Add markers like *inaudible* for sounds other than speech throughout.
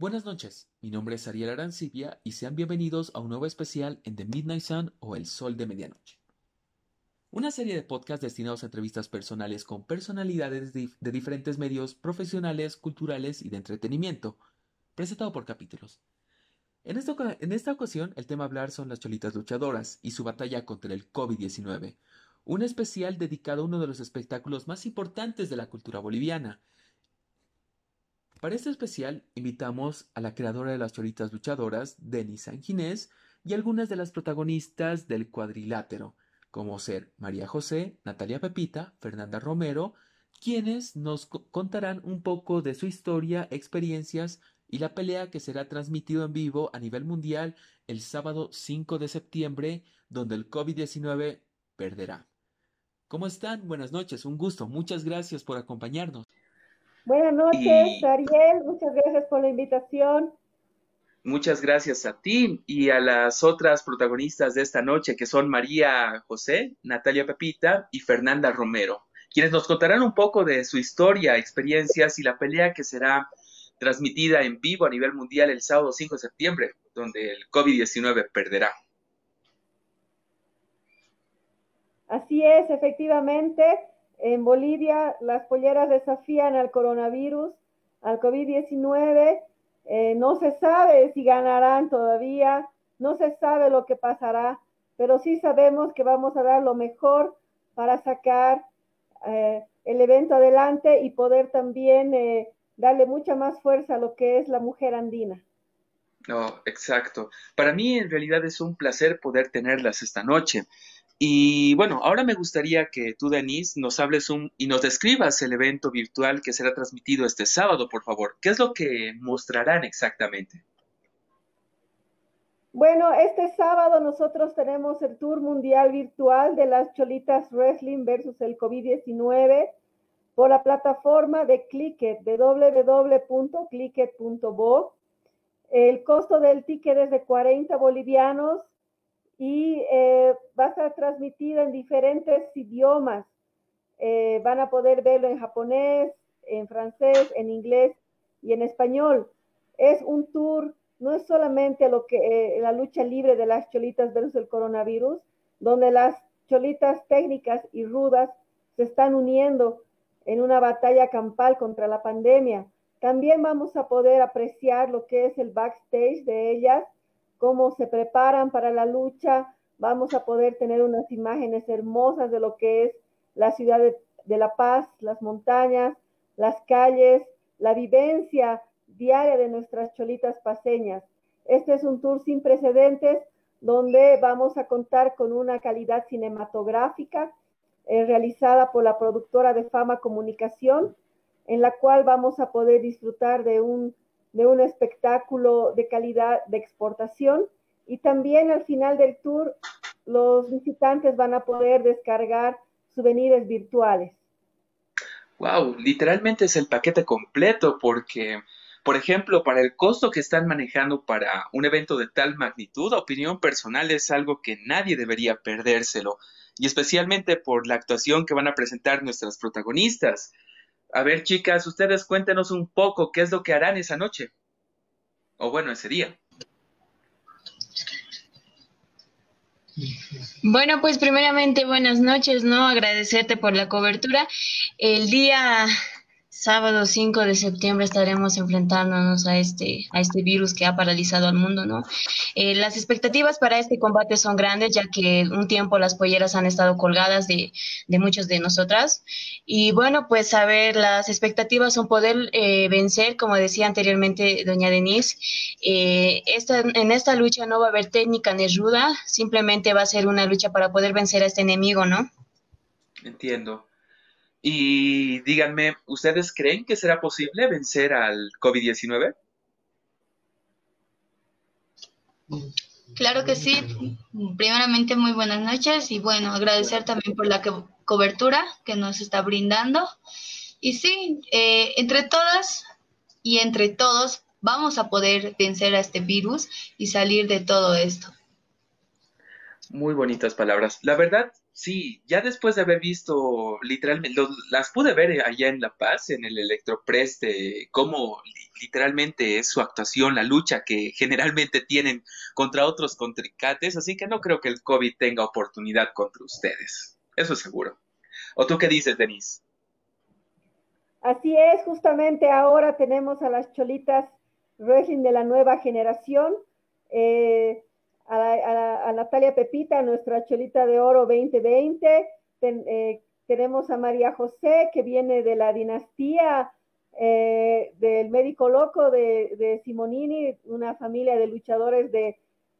Buenas noches, mi nombre es Ariel Arancibia y sean bienvenidos a un nuevo especial en The Midnight Sun o El Sol de Medianoche. Una serie de podcasts destinados a entrevistas personales con personalidades de, diferentes medios profesionales, culturales y de entretenimiento, presentado por capítulos. En esta, en esta ocasión, el tema a hablar son las cholitas luchadoras y su batalla contra el COVID-19, un especial dedicado a uno de los espectáculos más importantes de la cultura boliviana. Para este especial invitamos a la creadora de las cholitas luchadoras, Denis Sanginés, y algunas de las protagonistas del cuadrilátero, como ser María José, Natalia Pepita, Fernanda Romero, quienes nos contarán un poco de su historia, experiencias y la pelea que será transmitido en vivo a nivel mundial el sábado 5 de septiembre, donde el COVID-19 perderá. ¿Cómo están? Buenas noches, un gusto. Muchas gracias por acompañarnos. Buenas noches, Ariel. Muchas gracias por la invitación. Muchas gracias a ti y a las otras protagonistas de esta noche, que son María José, Natalia Pepita y Fernanda Romero, quienes nos contarán un poco de su historia, experiencias y la pelea que será transmitida en vivo a nivel mundial el sábado 5 de septiembre, donde el COVID-19 perderá. Así es, efectivamente, en Bolivia las polleras desafían al coronavirus, al COVID-19 eh, no se sabe si ganarán todavía, no se sabe lo que pasará, pero sí sabemos que vamos a dar lo mejor para sacar eh, el evento adelante y poder también eh, darle mucha más fuerza a lo que es la mujer andina. No, exacto. Para mí en realidad es un placer poder tenerlas esta noche. Y bueno, ahora me gustaría que tú, Denise, nos hables un, y nos describas el evento virtual que será transmitido este sábado, por favor. ¿Qué es lo que mostrarán exactamente? Bueno, este sábado nosotros tenemos el Tour Mundial Virtual de las Cholitas Wrestling versus el COVID-19 por la plataforma de Clicket, www.clicket.bo. El costo del ticket es de 40 bolivianos y eh, va a estar transmitida en diferentes idiomas. Eh, van a poder verlo en japonés, en francés, en inglés y en español. Es un tour, no es solamente lo que eh, la lucha libre de las cholitas versus el coronavirus, donde las cholitas técnicas y rudas se están uniendo en una batalla campal contra la pandemia. También vamos a poder apreciar lo que es el backstage de ellas cómo se preparan para la lucha. Vamos a poder tener unas imágenes hermosas de lo que es la ciudad de, La Paz, las montañas, las calles, la vivencia diaria de nuestras cholitas paseñas. Este es un tour sin precedentes donde vamos a contar con una calidad cinematográfica eh, realizada por la productora de Fama Comunicación, en la cual vamos a poder disfrutar de un de un espectáculo de calidad de exportación y también al final del tour los visitantes van a poder descargar souvenirs virtuales. Wow, literalmente es el paquete completo porque, por ejemplo, para el costo que están manejando para un evento de tal magnitud, opinión personal es algo que nadie debería perdérselo, y especialmente por la actuación que van a presentar nuestras protagonistas. A ver, chicas, ustedes cuéntenos un poco qué es lo que harán esa noche. O bueno, ese día. Bueno, pues primeramente buenas noches, ¿no? Agradecerte por la cobertura. El día sábado 5 de septiembre estaremos enfrentándonos a este, a este virus que ha paralizado al mundo, ¿no? Eh, las expectativas para este combate son grandes, ya que un tiempo las polleras han estado colgadas de, de muchos de nosotras. Y bueno, pues a ver, las expectativas son poder eh, vencer, como decía anteriormente doña Denise. Eh, esta, en esta lucha no va a haber técnica ni ruda, simplemente va a ser una lucha para poder vencer a este enemigo, ¿no? Entiendo. Y díganme, ¿ustedes creen que será posible vencer al COVID-19? Claro que sí. Primeramente, muy buenas noches y bueno, agradecer también por la cobertura que nos está brindando. Y sí, eh, entre todas y entre todos vamos a poder vencer a este virus y salir de todo esto. Muy bonitas palabras. La verdad, Sí, ya después de haber visto literalmente, las pude ver allá en La Paz, en el Electropress, de cómo literalmente es su actuación, la lucha que generalmente tienen contra otros contrincantes, así que no creo que el COVID tenga oportunidad contra ustedes, eso es seguro. ¿O tú qué dices, Denise? Así es, justamente ahora tenemos a las cholitas wrestling de la nueva generación. Eh, a, Natalia Pepita, nuestra cholita de oro 2020. Eh, tenemos a María José, que viene de la dinastía eh, del médico loco de, Simonini, una familia de luchadores de,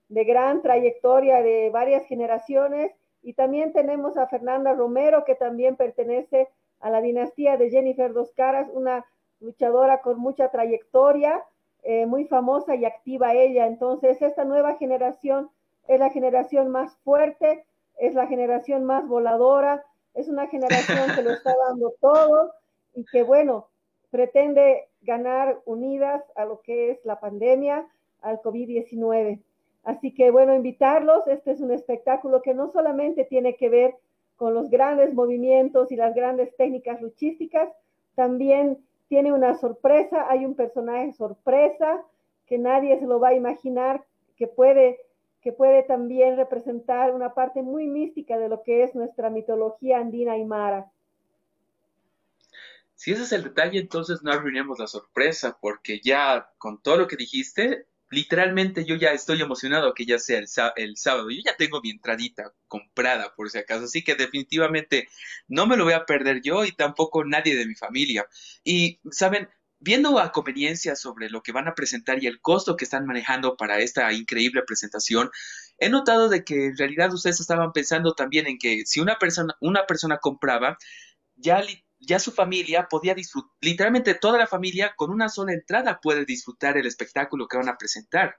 gran trayectoria de varias generaciones. Y también tenemos a Fernanda Romero, que también pertenece a la dinastía de Jennifer Dos Caras, una luchadora con mucha trayectoria. Eh, muy famosa y activa ella. Entonces, esta nueva generación es la generación más fuerte, es la generación más voladora, es una generación que lo está dando *laughs* todo y que, bueno, pretende ganar unidas a lo que es la pandemia, al COVID-19. Así que, bueno, invitarlos, este es un espectáculo que no solamente tiene que ver con los grandes movimientos y las grandes técnicas luchísticas, también tiene una sorpresa, hay un personaje sorpresa que nadie se lo va a imaginar, que puede, que puede también representar una parte muy mística de lo que es nuestra mitología andina y mara. Si ese es el detalle, entonces no arruinemos la sorpresa, porque ya con todo lo que dijiste, literalmente yo ya estoy emocionado que ya sea el, el, sábado. Yo ya tengo mi entradita comprada, por si acaso. Así que definitivamente no me lo voy a perder yo y tampoco nadie de mi familia. Y, ¿saben? Viendo a conveniencia sobre lo que van a presentar y el costo que están manejando para esta increíble presentación, he notado de que en realidad ustedes estaban pensando también en que si una persona, una persona compraba, ya ya su familia podía disfrutar, literalmente toda la familia con una sola entrada puede disfrutar el espectáculo que van a presentar.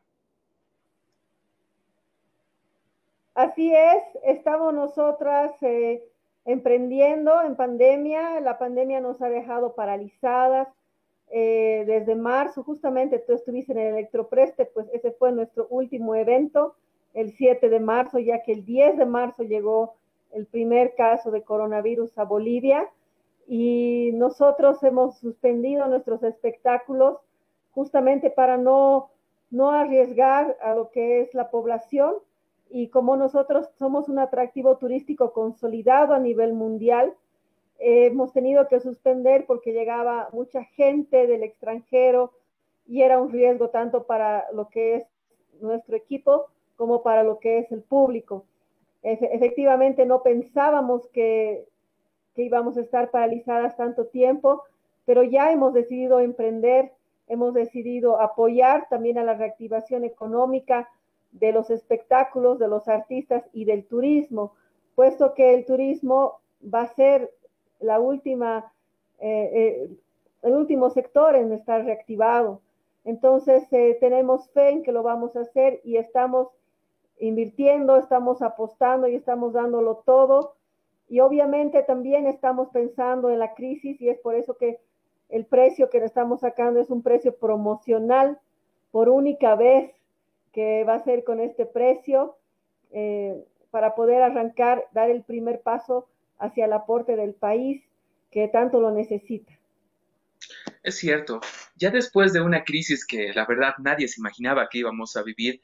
Así es, estamos nosotras eh, emprendiendo en pandemia, la pandemia nos ha dejado paralizadas. Eh, desde marzo, justamente tú estuviste en el Electropreste, pues ese fue nuestro último evento, el 7 de marzo, ya que el 10 de marzo llegó el primer caso de coronavirus a Bolivia y nosotros hemos suspendido nuestros espectáculos justamente para no, no arriesgar a lo que es la población y como nosotros somos un atractivo turístico consolidado a nivel mundial, hemos tenido que suspender porque llegaba mucha gente del extranjero y era un riesgo tanto para lo que es nuestro equipo como para lo que es el público. efectivamente, no pensábamos que que íbamos a estar paralizadas tanto tiempo, pero ya hemos decidido emprender, hemos decidido apoyar también a la reactivación económica de los espectáculos, de los artistas y del turismo, puesto que el turismo va a ser la última, eh, eh, el último sector en estar reactivado. Entonces, eh, tenemos fe en que lo vamos a hacer y estamos invirtiendo, estamos apostando y estamos dándolo todo y obviamente también estamos pensando en la crisis y es por eso que el precio que le estamos sacando es un precio promocional por única vez que va a ser con este precio eh, para poder arrancar, dar el primer paso hacia el aporte del país que tanto lo necesita. Es cierto, ya después de una crisis que la verdad nadie se imaginaba que íbamos a vivir,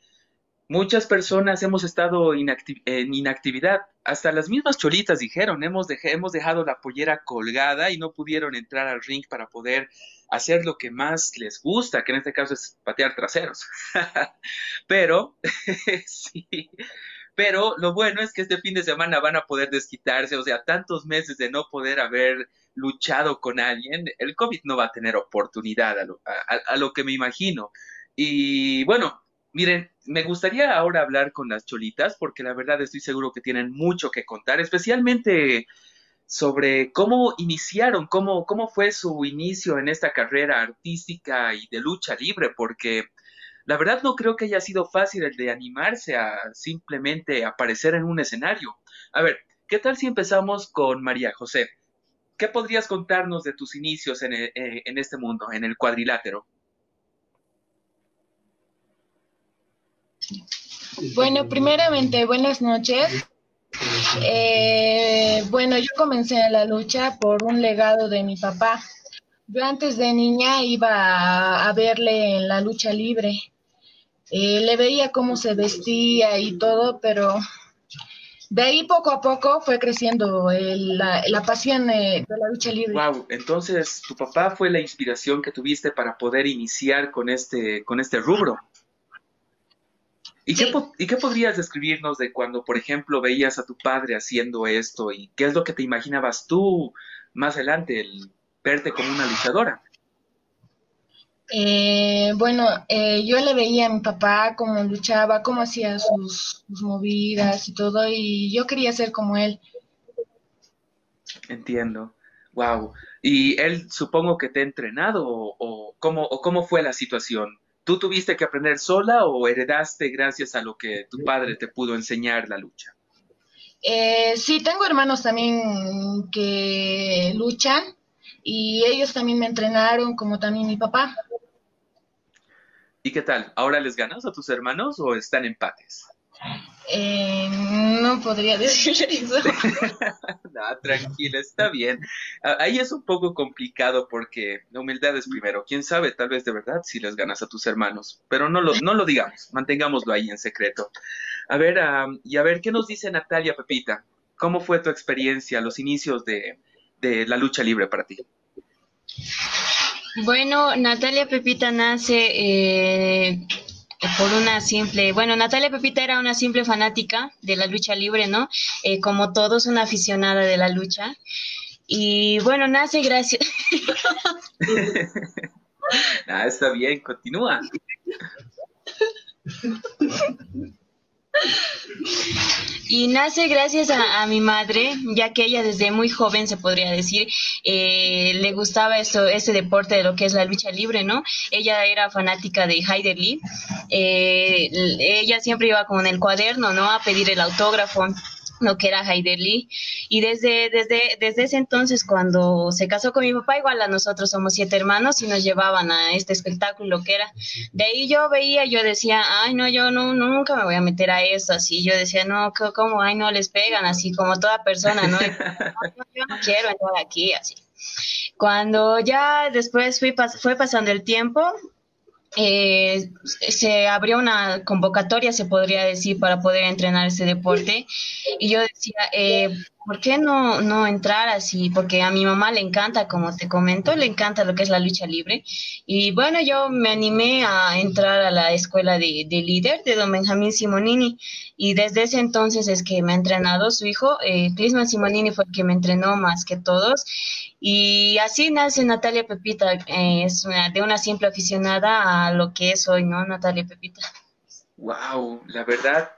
Muchas personas hemos estado en inactividad. Hasta las mismas cholitas dijeron, hemos, hemos dejado la pollera colgada y no pudieron entrar al ring para poder hacer lo que más les gusta, que en este caso es patear traseros. *laughs* Pero, *laughs* sí, pero lo bueno es que este fin de semana van a poder desquitarse, o sea, tantos meses de no poder haber luchado con alguien, el COVID no va a tener oportunidad a lo, a lo que me imagino. Y bueno, Miren, me gustaría ahora hablar con las cholitas porque la verdad estoy seguro que tienen mucho que contar, especialmente sobre cómo iniciaron, cómo, cómo fue su inicio en esta carrera artística y de lucha libre, porque la verdad no creo que haya sido fácil el de animarse a simplemente aparecer en un escenario. A ver, ¿qué tal si empezamos con María José? ¿Qué podrías contarnos de tus inicios en, eh, en este mundo, en el cuadrilátero? Bueno, primeramente, buenas noches. Eh, bueno, yo comencé la lucha por un legado de mi papá. Yo antes de niña iba a, verle en la lucha libre. Eh, le veía cómo se vestía y todo, pero de ahí poco a poco fue creciendo la, la, pasión de, la lucha libre. Wow, entonces tu papá fue la inspiración que tuviste para poder iniciar con este, con este rubro. ¿Y, qué, ¿Y qué podrías describirnos de cuando, por ejemplo, veías a tu padre haciendo esto y qué es lo que te imaginabas tú más adelante, el verte como una luchadora? Eh, bueno, eh, yo le veía a mi papá cómo luchaba, cómo hacía sus, movidas y todo, y yo quería ser como él. Entiendo. Wow. ¿Y él supongo que te ha entrenado o, cómo, o cómo fue la situación? ¿Tú tuviste que aprender sola o heredaste gracias a lo que tu padre te pudo enseñar la lucha? Eh, sí, tengo hermanos también que luchan y ellos también me entrenaron como también mi papá. ¿Y qué tal? ¿Ahora les ganas a tus hermanos o están empates? Eh, no podría decir *laughs* eso. *laughs* no, tranquila, está bien. Ah, ahí es un poco complicado porque la humildad es primero. Quién sabe, tal vez de verdad si les ganas a tus hermanos, pero no lo, no lo digamos, mantengámoslo ahí en secreto. A ver, y a ver, ¿qué nos dice Natalia Pepita? ¿Cómo fue tu experiencia, los inicios de, de la lucha libre para ti? Bueno, Natalia Pepita nace eh, por una simple, bueno, Natalia Pepita era una simple fanática de la lucha libre, ¿no? Eh, como todos, una aficionada de la lucha. Y bueno, nace gracias. *laughs* ah, está bien, continúa. *laughs* Y nace gracias a, mi madre, ya que ella desde muy joven, se podría decir, eh, le gustaba esto, ese deporte de lo que es la lucha libre, ¿no? Ella era fanática de Heider Lee. Eh, ella siempre iba con el cuaderno, ¿no? A pedir el autógrafo lo que era Haider Lee. Y desde, desde, desde ese entonces, cuando se casó con mi papá, igual a nosotros somos siete hermanos y nos llevaban a este espectáculo que era. De ahí yo veía, yo decía, ay, no, yo no, nunca me voy a meter a eso, así. Yo decía, no, ¿cómo? Ay, no, les pegan, así como toda persona, ¿no? yo no quiero entrar aquí, así. Cuando ya después fui, fue pasando el tiempo, eh, se abrió una convocatoria, se podría decir, para poder entrenar ese deporte. Y yo decía, eh, ¿por qué no, no entrar así? Porque a mi mamá le encanta, como te comento, le encanta lo que es la lucha libre. Y bueno, yo me animé a entrar a la escuela de, de líder de don Benjamín Simonini. Y desde ese entonces es que me ha entrenado su hijo. Eh, Clisman Simonini fue el que me entrenó más que todos. Y así nace Natalia Pepita. Eh, es una, de una simple aficionada a lo que es hoy, ¿no? Natalia Pepita. Wow, la verdad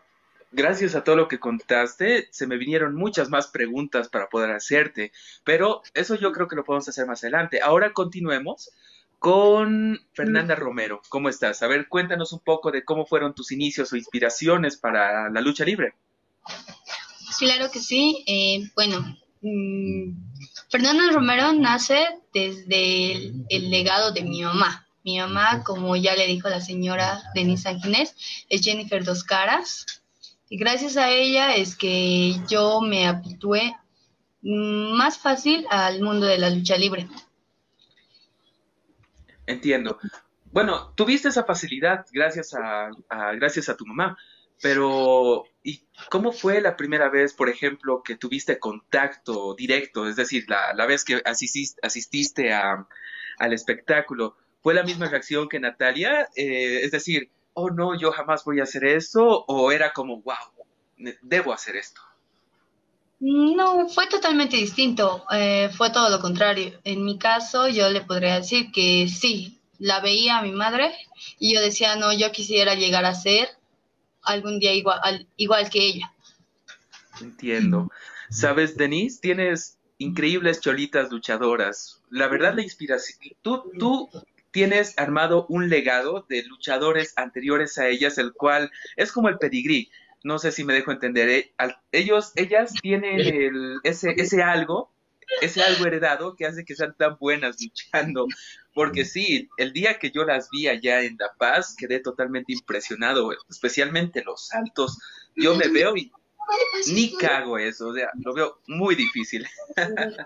gracias a todo lo que contaste, se me vinieron muchas más preguntas para poder hacerte, pero eso yo creo que lo podemos hacer más adelante. Ahora continuemos con Fernanda Romero. ¿Cómo estás? A ver, cuéntanos un poco de cómo fueron tus inicios o inspiraciones para la lucha libre. Claro que sí. Eh, bueno, mm, Fernanda Romero nace desde el, legado de mi mamá. Mi mamá, como ya le dijo la señora Denise Ángeles, es Jennifer Dos Caras, y gracias a ella es que yo me habitué más fácil al mundo de la lucha libre. Entiendo. Bueno, tuviste esa facilidad gracias a, gracias a tu mamá, pero ¿y cómo fue la primera vez, por ejemplo, que tuviste contacto directo? Es decir, la, vez que asististe, asististe a, al espectáculo, ¿fue la misma reacción que Natalia? Eh, es decir, oh no, yo jamás voy a hacer eso, o era como, wow, debo hacer esto? No, fue totalmente distinto, eh, fue todo lo contrario. En mi caso, yo le podría decir que sí, la veía a mi madre y yo decía, no, yo quisiera llegar a ser algún día igual, igual que ella. Entiendo. Sabes, Denise, tienes increíbles cholitas luchadoras. La verdad, la inspiración. Tú, tú tienes armado un legado de luchadores anteriores a ellas, el cual es como el pedigrí. No sé si me dejo entender. ¿eh? Ellos, ellas tienen el, ese, ese algo, ese algo heredado que hace que sean tan buenas luchando. Porque sí, el día que yo las vi allá en La Paz, quedé totalmente impresionado, especialmente los saltos. Yo me veo y ni cago eso, o sea, lo veo muy difícil. *laughs*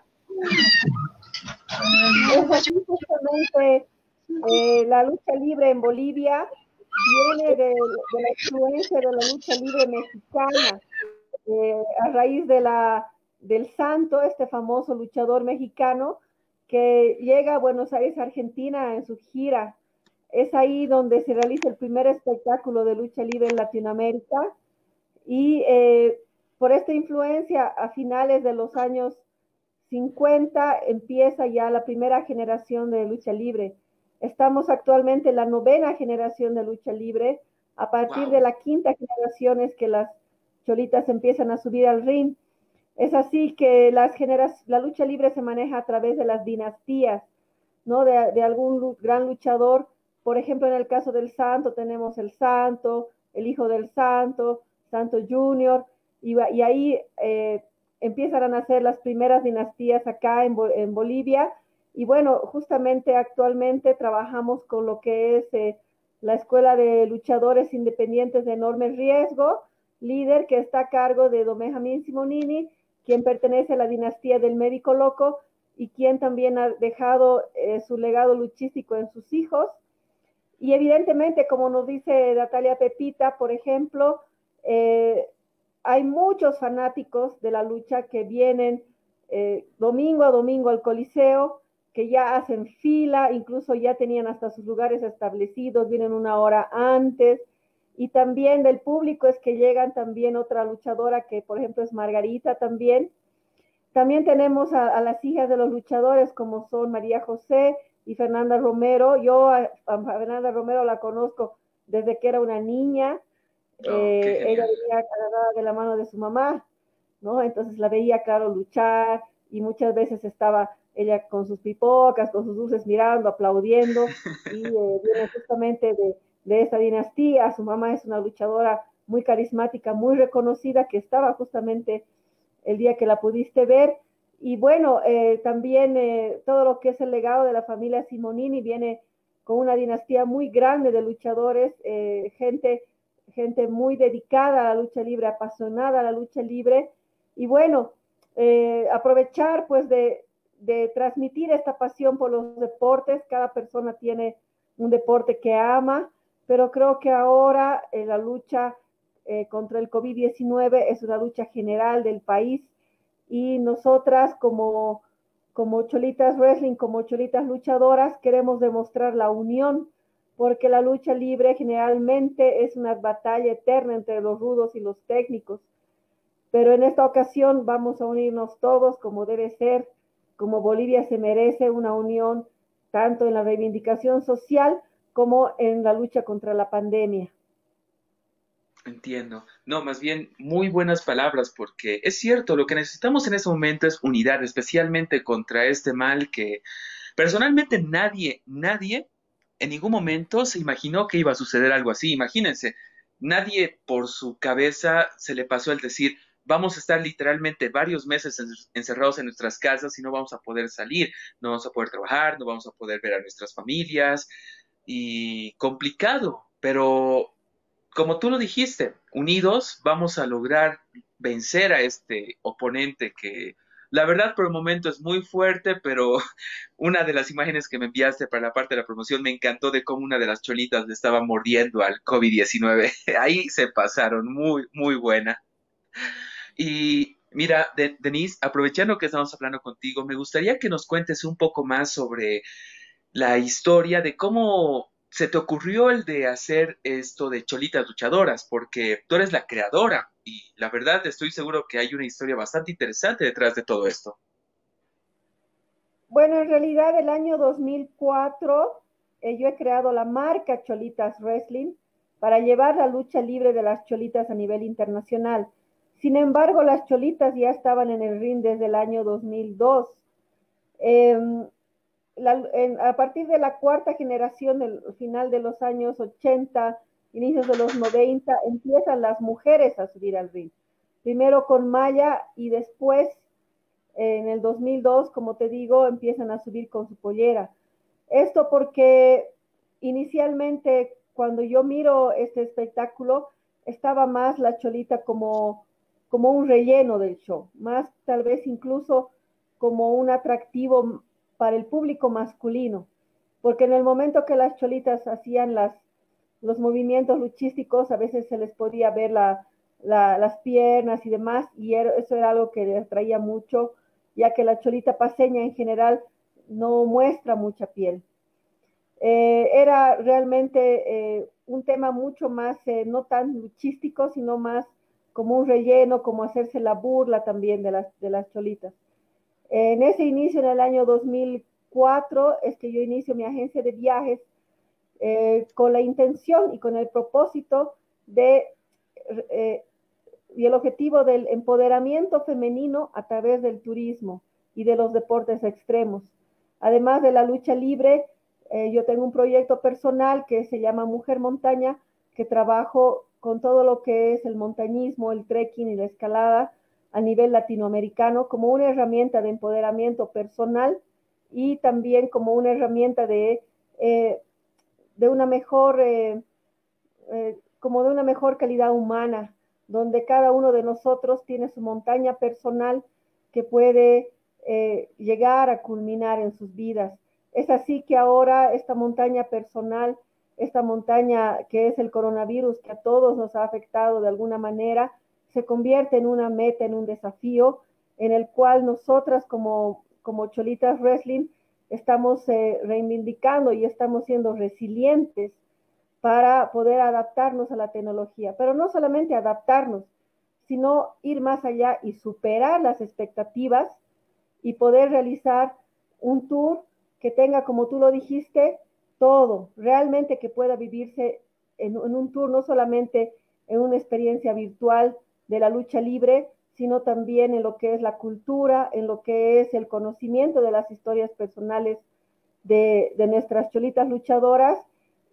justamente eh, la lucha libre en Bolivia viene de, la influencia de la lucha libre mexicana, eh, a raíz de la, del Santo, este famoso luchador mexicano, que llega a Buenos Aires, Argentina, en su gira. Es ahí donde se realiza el primer espectáculo de lucha libre en Latinoamérica. Y eh, por esta influencia, a finales de los años 50 empieza ya la primera generación de lucha libre. Estamos actualmente en la novena generación de lucha libre. A partir de la quinta generación es que las cholitas empiezan a subir al ring. Es así que las la lucha libre se maneja a través de las dinastías, ¿no? De, algún gran luchador. Por ejemplo, en el caso del Santo tenemos el Santo, el Hijo del Santo, Santo Junior, y, ahí eh, empiezan a nacer las primeras dinastías acá en, Bolivia. Y bueno, justamente actualmente trabajamos con lo que es eh, la Escuela de Luchadores Independientes de Enorme Riesgo, líder que está a cargo de Benjamín Simonini, quien pertenece a la dinastía del médico loco y quien también ha dejado eh, su legado luchístico en sus hijos. Y evidentemente, como nos dice Natalia Pepita, por ejemplo, eh, hay muchos fanáticos de la lucha que vienen eh, domingo a domingo al Coliseo, que ya hacen fila, incluso ya tenían hasta sus lugares establecidos, vienen una hora antes, y también del público es que llegan también otra luchadora que, por ejemplo, es Margarita también. También tenemos a, las hijas de los luchadores como son María José y Fernanda Romero. Yo a, Fernanda Romero la conozco desde que era una niña. Oh, eh, ella venía cargada de la mano de su mamá, ¿no? Entonces la veía, claro, luchar y muchas veces estaba ella con sus pipocas, con sus dulces mirando, aplaudiendo *laughs* y eh, viene justamente de, de esta dinastía. Su mamá es una luchadora muy carismática, muy reconocida, que estaba justamente el día que la pudiste ver. Y bueno, eh, también eh, todo lo que es el legado de la familia Simonini viene con una dinastía muy grande de luchadores, eh, gente, gente muy dedicada a la lucha libre, apasionada a la lucha libre. Y bueno, aprovechar pues de, de transmitir esta pasión por los deportes. Cada persona tiene un deporte que ama pero creo que ahora eh, la lucha eh, contra el COVID-19 es una lucha general del país y nosotras como, como Cholitas Wrestling, como Cholitas Luchadoras, queremos demostrar la unión, porque la lucha libre generalmente es una batalla eterna entre los rudos y los técnicos. Pero en esta ocasión vamos a unirnos todos como debe ser, como Bolivia se merece una unión tanto en la reivindicación social, como en la lucha contra la pandemia. Entiendo. No, más bien muy buenas palabras porque es cierto, lo que necesitamos en ese momento es unidad, especialmente contra este mal que personalmente nadie, nadie en ningún momento se imaginó que iba a suceder algo así. Imagínense, nadie por su cabeza se le pasó el decir, vamos a estar literalmente varios meses encerrados en nuestras casas y no vamos a poder salir, no vamos a poder trabajar, no vamos a poder ver a nuestras familias, y complicado, pero como tú lo dijiste, unidos vamos a lograr vencer a este oponente que la verdad por el momento es muy fuerte, pero *laughs* una de las imágenes que me enviaste para la parte de la promoción me encantó de cómo una de las cholitas le estaba mordiendo al COVID-19. *laughs* Ahí se pasaron, muy, muy buena. Y mira, Denise, aprovechando que estamos hablando contigo, me gustaría que nos cuentes un poco más sobre la historia de cómo se te ocurrió el de hacer esto de Cholitas Luchadoras, porque tú eres la creadora y la verdad estoy seguro que hay una historia bastante interesante detrás de todo esto. Bueno, en realidad el año 2004 eh, yo he creado la marca Cholitas Wrestling para llevar la lucha libre de las cholitas a nivel internacional. Sin embargo, las cholitas ya estaban en el ring desde el año 2002. Eh, a partir de la cuarta generación, del final de los años 80, inicios de los 90, empiezan las mujeres a subir al ring. Primero con Maya y después, en el 2002, como te digo, empiezan a subir con su pollera. Esto porque inicialmente, cuando yo miro este espectáculo, estaba más la cholita como como un relleno del show, más tal vez incluso como un atractivo para el público masculino, porque en el momento que las cholitas hacían los movimientos luchísticos, a veces se les podía ver las piernas y demás, y eso era algo que les atraía mucho, ya que la cholita paseña en general no muestra mucha piel. Eh, era realmente eh, un tema mucho más, eh, no tan luchístico, sino más como un relleno, como hacerse la burla también de las cholitas. En ese inicio, en el año 2004, es que yo inicio mi agencia de viajes con la intención y con el propósito de, y el objetivo del empoderamiento femenino a través del turismo y de los deportes extremos. Además de la lucha libre, eh, yo tengo un proyecto personal que se llama Mujer Montaña, que trabajo con todo lo que es el montañismo, el trekking y la escalada a nivel latinoamericano como una herramienta de empoderamiento personal y también como una herramienta de, eh, de una mejor, eh, como de una mejor calidad humana, donde cada uno de nosotros tiene su montaña personal que puede llegar a culminar en sus vidas. Es así que ahora esta montaña personal, esta montaña que es el coronavirus, que a todos nos ha afectado de alguna manera, se convierte en una meta, en un desafío, en el cual nosotras como, como Cholitas Wrestling estamos eh, reivindicando y estamos siendo resilientes para poder adaptarnos a la tecnología, pero no solamente adaptarnos, sino ir más allá y superar las expectativas y poder realizar un tour que tenga, como tú lo dijiste, todo, realmente que pueda vivirse en, un tour, no solamente en una experiencia virtual de la lucha libre, sino también en lo que es la cultura, en lo que es el conocimiento de las historias personales de, nuestras cholitas luchadoras.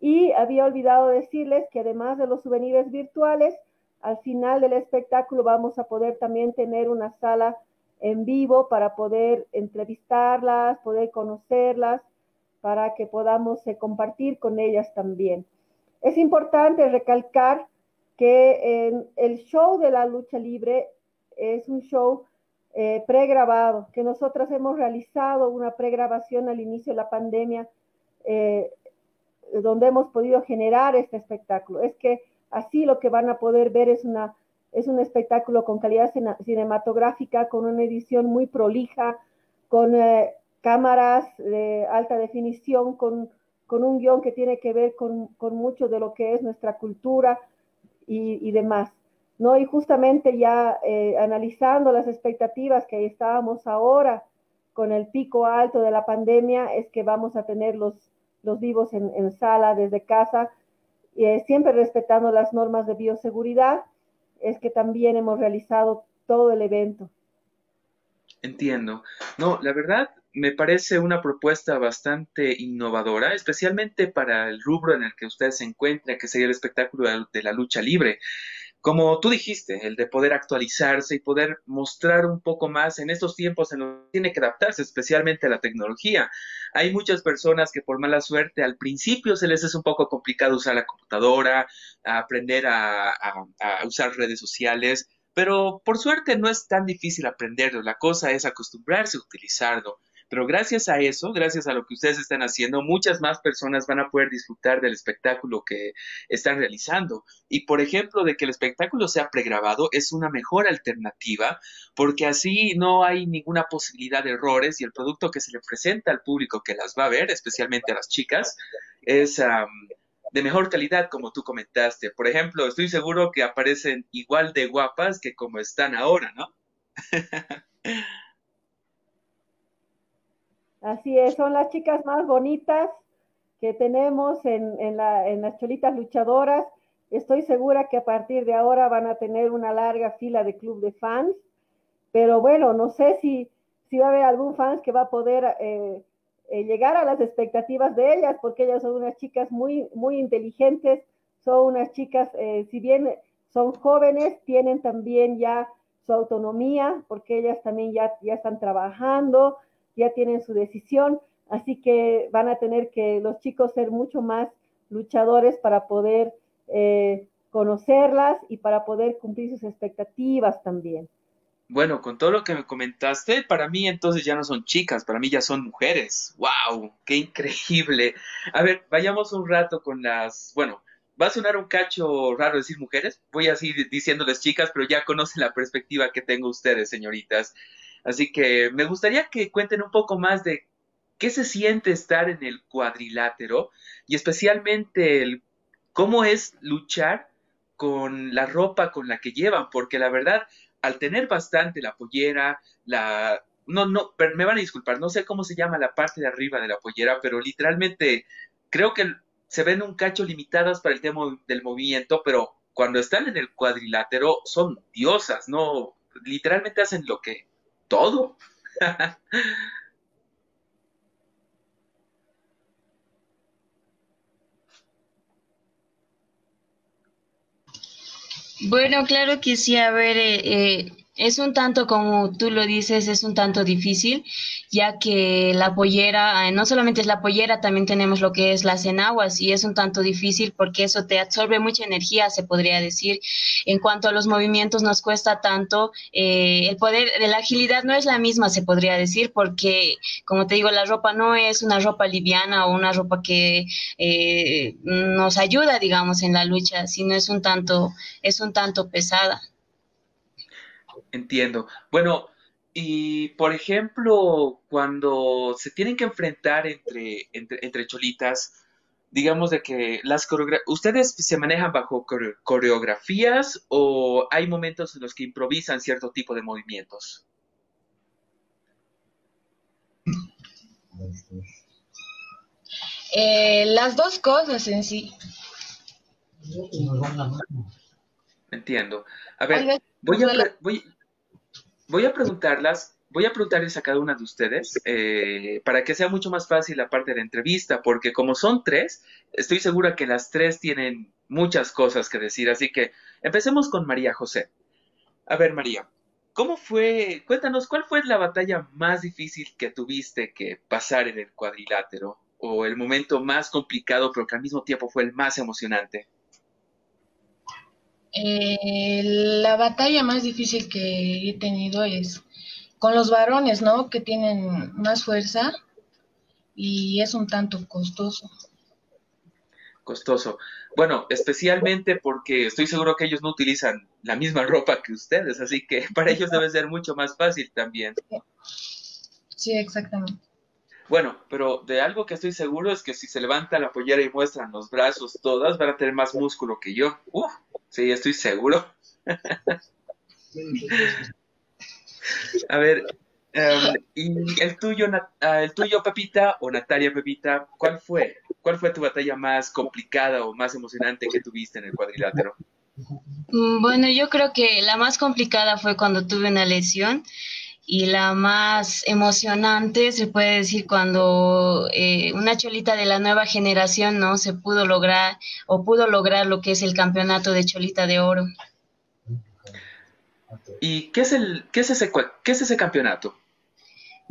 Y había olvidado decirles que además de los souvenirs virtuales, al final del espectáculo vamos a poder también tener una sala en vivo para poder entrevistarlas, poder conocerlas, para que podamos eh, compartir con ellas también. Es importante recalcar que el show de la lucha libre es un show eh, pregrabado, que nosotras hemos realizado una pregrabación al inicio de la pandemia, eh, donde hemos podido generar este espectáculo. Es que así lo que van a poder ver es una es un espectáculo con calidad cinematográfica, con una edición muy prolija, con eh, cámaras de alta definición, con, un guion que tiene que ver con, mucho de lo que es nuestra cultura y, demás. ¿no? Y justamente ya eh, analizando las expectativas que estábamos ahora con el pico alto de la pandemia, es que vamos a tener los, los vivos en, sala desde casa, eh, siempre respetando las normas de bioseguridad es que también hemos realizado todo el evento. Entiendo. No, la verdad me parece una propuesta bastante innovadora, especialmente para el rubro en el que usted se encuentra, que sería el espectáculo de la lucha libre. Como tú dijiste, el de poder actualizarse y poder mostrar un poco más en estos tiempos en los que tiene que adaptarse, especialmente a la tecnología. Hay muchas personas que por mala suerte al principio se les es un poco complicado usar la computadora, aprender a, a usar redes sociales, pero por suerte no es tan difícil aprenderlo. La cosa es acostumbrarse a utilizarlo. Pero gracias a eso, gracias a lo que ustedes están haciendo, muchas más personas van a poder disfrutar del espectáculo que están realizando. Y por ejemplo, de que el espectáculo sea pregrabado es una mejor alternativa porque así no hay ninguna posibilidad de errores y el producto que se le presenta al público que las va a ver, especialmente a las chicas, es de mejor calidad, como tú comentaste. Por ejemplo, estoy seguro que aparecen igual de guapas que como están ahora, ¿no? *laughs* Así es, son las chicas más bonitas que tenemos en, las cholitas luchadoras. Estoy segura que a partir de ahora van a tener una larga fila de club de fans, pero bueno, no sé si, si va a haber algún fans que va a poder eh, eh, llegar a las expectativas de ellas, porque ellas son unas chicas muy, muy inteligentes, son unas chicas, eh, si bien son jóvenes, tienen también ya su autonomía, porque ellas también ya, ya están trabajando, ya tienen su decisión, así que van a tener que los chicos ser mucho más luchadores para poder eh, conocerlas y para poder cumplir sus expectativas también. Bueno, con todo lo que me comentaste, para mí entonces ya no son chicas, para mí ya son mujeres. ¡Wow! ¡Qué increíble! A ver, vayamos un rato con las, bueno, va a sonar un cacho raro decir mujeres, voy a seguir diciéndoles chicas, pero ya conocen la perspectiva que tengo ustedes, señoritas. Así que me gustaría que cuenten un poco más de qué se siente estar en el cuadrilátero y especialmente el, cómo es luchar con la ropa con la que llevan, porque la verdad, al tener bastante la pollera, la... No, no, me van a disculpar, no sé cómo se llama la parte de arriba de la pollera, pero literalmente creo que se ven un cacho limitadas para el tema del movimiento, pero cuando están en el cuadrilátero son diosas, ¿no? Literalmente hacen lo que todo. Bueno, claro que sí. A ver, eh, eh, es un tanto, como tú lo dices, es un tanto difícil, ya que la pollera, eh, no solamente es la pollera, también tenemos lo que es las enaguas y es un tanto difícil porque eso te absorbe mucha energía, se podría decir. En cuanto a los movimientos, nos cuesta tanto. Eh, el poder de la agilidad no es la misma, se podría decir, porque, como te digo, la ropa no es una ropa liviana o una ropa que eh, nos ayuda, digamos, en la lucha, sino es un tanto, es un tanto pesada. Entiendo. Bueno, y por ejemplo, cuando se tienen que enfrentar entre, entre, cholitas, digamos de que las coreografías, ¿ustedes se manejan bajo coreografías o hay momentos en los que improvisan cierto tipo de movimientos? Eh, las dos cosas en sí. Entiendo. A ver, voy a, voy, voy a preguntarlas, voy a preguntarles a cada una de ustedes eh, para que sea mucho más fácil la parte de la entrevista, porque como son tres, estoy segura que las tres tienen muchas cosas que decir, así que empecemos con María José. A ver, María, ¿cómo fue? Cuéntanos, ¿cuál fue la batalla más difícil que tuviste que pasar en el cuadrilátero? ¿O el momento más complicado, pero que al mismo tiempo fue el más emocionante? Eh, la batalla más difícil que he tenido es con los varones, ¿no? Que tienen más fuerza y es un tanto costoso. Costoso. Bueno, especialmente porque estoy seguro que ellos no utilizan la misma ropa que ustedes, así que *laughs* para ellos debe ser mucho más fácil también. Sí, exactamente. Bueno, pero de algo que estoy seguro es que si se levanta la pollera y muestran los brazos todas, van a tener más músculo que yo. Uf, sí, estoy seguro. a ver, em, ¿y el tuyo, ah, el tuyo, Pepita, o Natalia Pepita, cuál fue? ¿Cuál fue tu batalla más complicada o más emocionante que tuviste en el cuadrilátero? Mm, bueno, yo creo que la más complicada fue cuando tuve una lesión y la más emocionante se puede decir cuando eh, una cholita de la nueva generación no se pudo lograr o pudo lograr lo que es el campeonato de cholita de oro. ¿Y qué es el qué es ese qué es ese campeonato?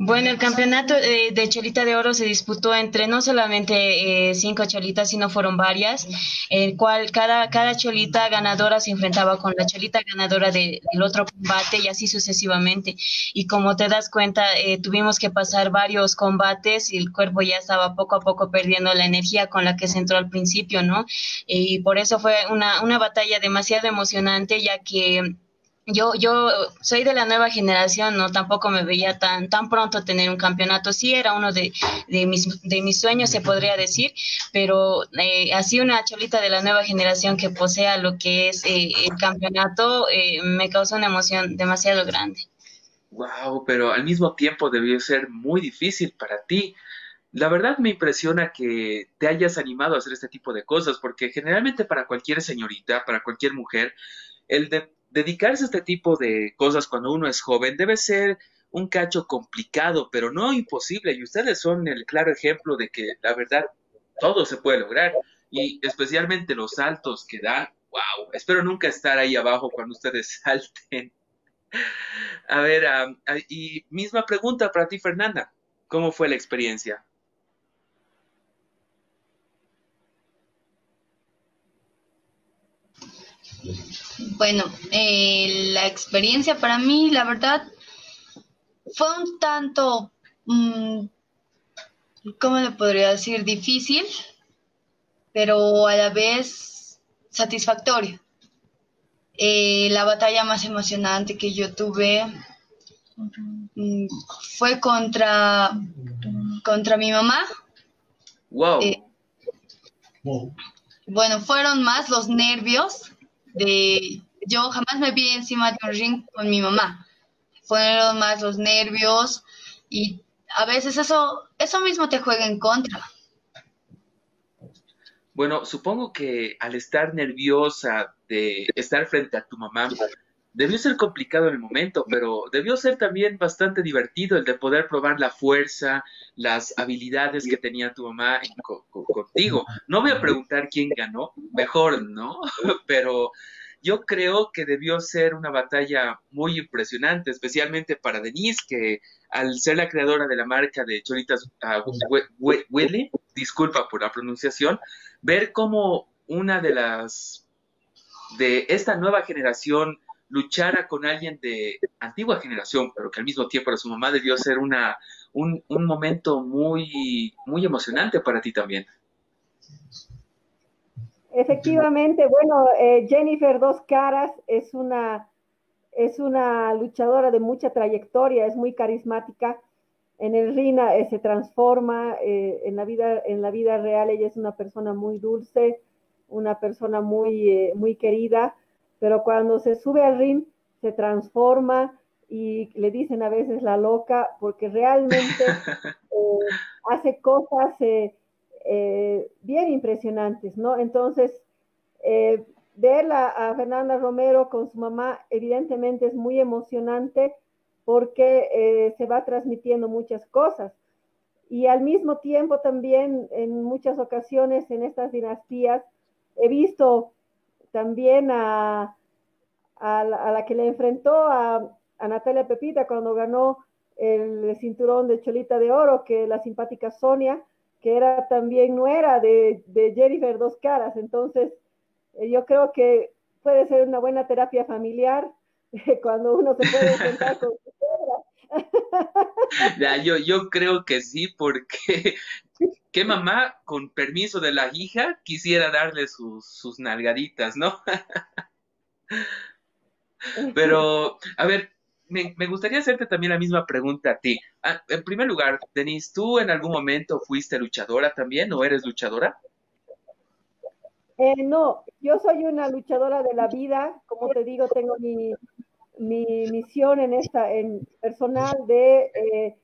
Bueno, el campeonato eh, de Cholita de Oro se disputó entre no solamente eh, cinco cholitas, sino fueron varias, el cual cada, cada cholita ganadora se enfrentaba con la cholita ganadora del otro combate y así sucesivamente. Y como te das cuenta, eh, tuvimos que pasar varios combates y el cuerpo ya estaba poco a poco perdiendo la energía con la que se entró al principio, ¿no? Y por eso fue una, una batalla demasiado emocionante, ya que yo, yo soy de la nueva generación, no tampoco me veía tan, tan pronto tener un campeonato. Sí, era uno de, de, mis, de mis sueños, se podría decir, pero eh, así una cholita de la nueva generación que posea lo que es eh, el campeonato eh, me causó una emoción demasiado grande. Wow, pero al mismo tiempo debió ser muy difícil para ti. La verdad me impresiona que te hayas animado a hacer este tipo de cosas, porque generalmente para cualquier señorita, para cualquier mujer, el de dedicarse a este tipo de cosas cuando uno es joven debe ser un cacho complicado, pero no imposible. Y ustedes son el claro ejemplo de que la verdad todo se puede lograr. Y especialmente los saltos que dan. ¡Wow! Espero nunca estar ahí abajo cuando ustedes *laughs* salten. A ver, y misma pregunta para ti, Fernanda. ¿Cómo fue la experiencia? Bueno, eh, la experiencia para mí, la verdad, fue un tanto, mm, ¿cómo le podría decir? Difícil, pero a la vez satisfactorio. Eh, la batalla más emocionante que yo tuve mm, fue contra, contra mi mamá. Wow. Eh, bueno, fueron más los nervios de... Yo jamás me vi encima de un ring con mi mamá. Fueron más los nervios y a veces eso, eso mismo te juega en contra. Bueno, supongo que al estar nerviosa de estar frente a tu mamá, debió ser complicado en el momento, pero debió ser también bastante divertido el de poder probar la fuerza, las habilidades que tenía tu mamá contigo. No voy a preguntar quién ganó, mejor, ¿no? *laughs* Pero yo creo que debió ser una batalla muy impresionante, especialmente para Denise, que al ser la creadora de la marca de choritas uh, Willy, disculpa por la pronunciación, ver cómo una de las de esta nueva generación luchara con alguien de antigua generación, pero que al mismo tiempo era su mamá, debió ser una, un, un momento muy, muy emocionante para ti también. Efectivamente, bueno, eh, Jennifer Dos Caras es una, es una luchadora de mucha trayectoria, es muy carismática. En el ring eh, se transforma, eh, en, la vida, en la vida real ella es una persona muy dulce, una persona muy, muy querida pero cuando se sube al ring se transforma y le dicen a veces la loca porque realmente *laughs* eh, hace cosas eh, eh, bien impresionantes, ¿no? Entonces, verla a Fernanda Romero con su mamá evidentemente es muy emocionante porque se va transmitiendo muchas cosas. Y al mismo tiempo también en muchas ocasiones en estas dinastías he visto también a, a, la, que le enfrentó a, Natalia Pepita cuando ganó el cinturón de Cholita de Oro, que la simpática Sonia, que era también nuera de, de Jennifer Dos Caras. Entonces, eh, yo creo que puede ser una buena terapia familiar *laughs* cuando uno se puede enfrentar *laughs* con yo, yo creo que sí, porque *laughs* ¿Qué mamá, con permiso de la hija, quisiera darle sus, sus nalgaditas, no? *laughs* Pero, a ver, me, gustaría hacerte también la misma pregunta a ti. Ah, en primer lugar, Denise, ¿tú en algún momento fuiste luchadora también o eres luchadora? Eh, no, yo soy una luchadora de la vida. Como te digo, tengo mi, misión en esta, en personal de eh,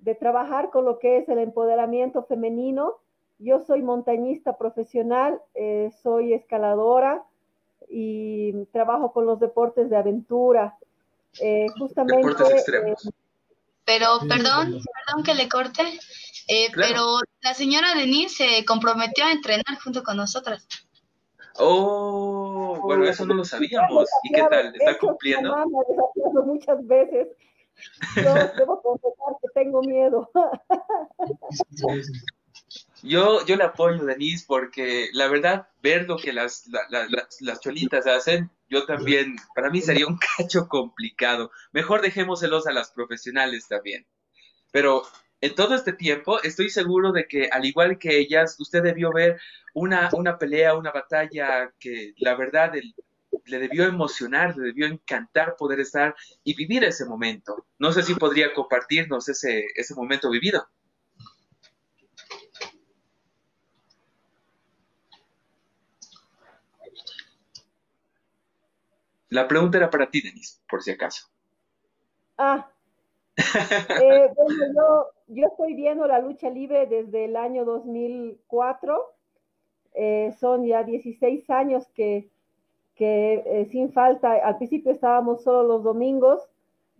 de trabajar con lo que es el empoderamiento femenino. Yo soy montañista profesional, eh, soy escaladora y trabajo con los deportes de aventura. Eh, justamente. Deportes extremos. Eh, pero, perdón, perdón que le corte, pero la señora Denise se comprometió a entrenar junto con nosotras. Oh, bueno, eso no lo sabíamos. ¿Y qué tal? ¿Está cumpliendo? Muchas veces yo *laughs* debo confesar que tengo miedo. Yo, yo le apoyo, Denise, porque la verdad, ver lo que las, las cholitas hacen, yo también, para mí sería un cacho complicado. Mejor dejémoselos a las profesionales también. Pero en todo este tiempo, estoy seguro de que, al igual que ellas, usted debió ver una, una pelea, una batalla que la verdad le debió emocionar, le debió encantar poder estar y vivir ese momento. No sé si podría compartirnos ese, ese momento vivido. La pregunta era para ti, Denise, por si acaso. Ah, *laughs* eh, bueno, yo, yo, estoy viendo la lucha libre desde el año 2004. Eh, son ya 16 años que, eh, sin falta, al principio estábamos solo los domingos,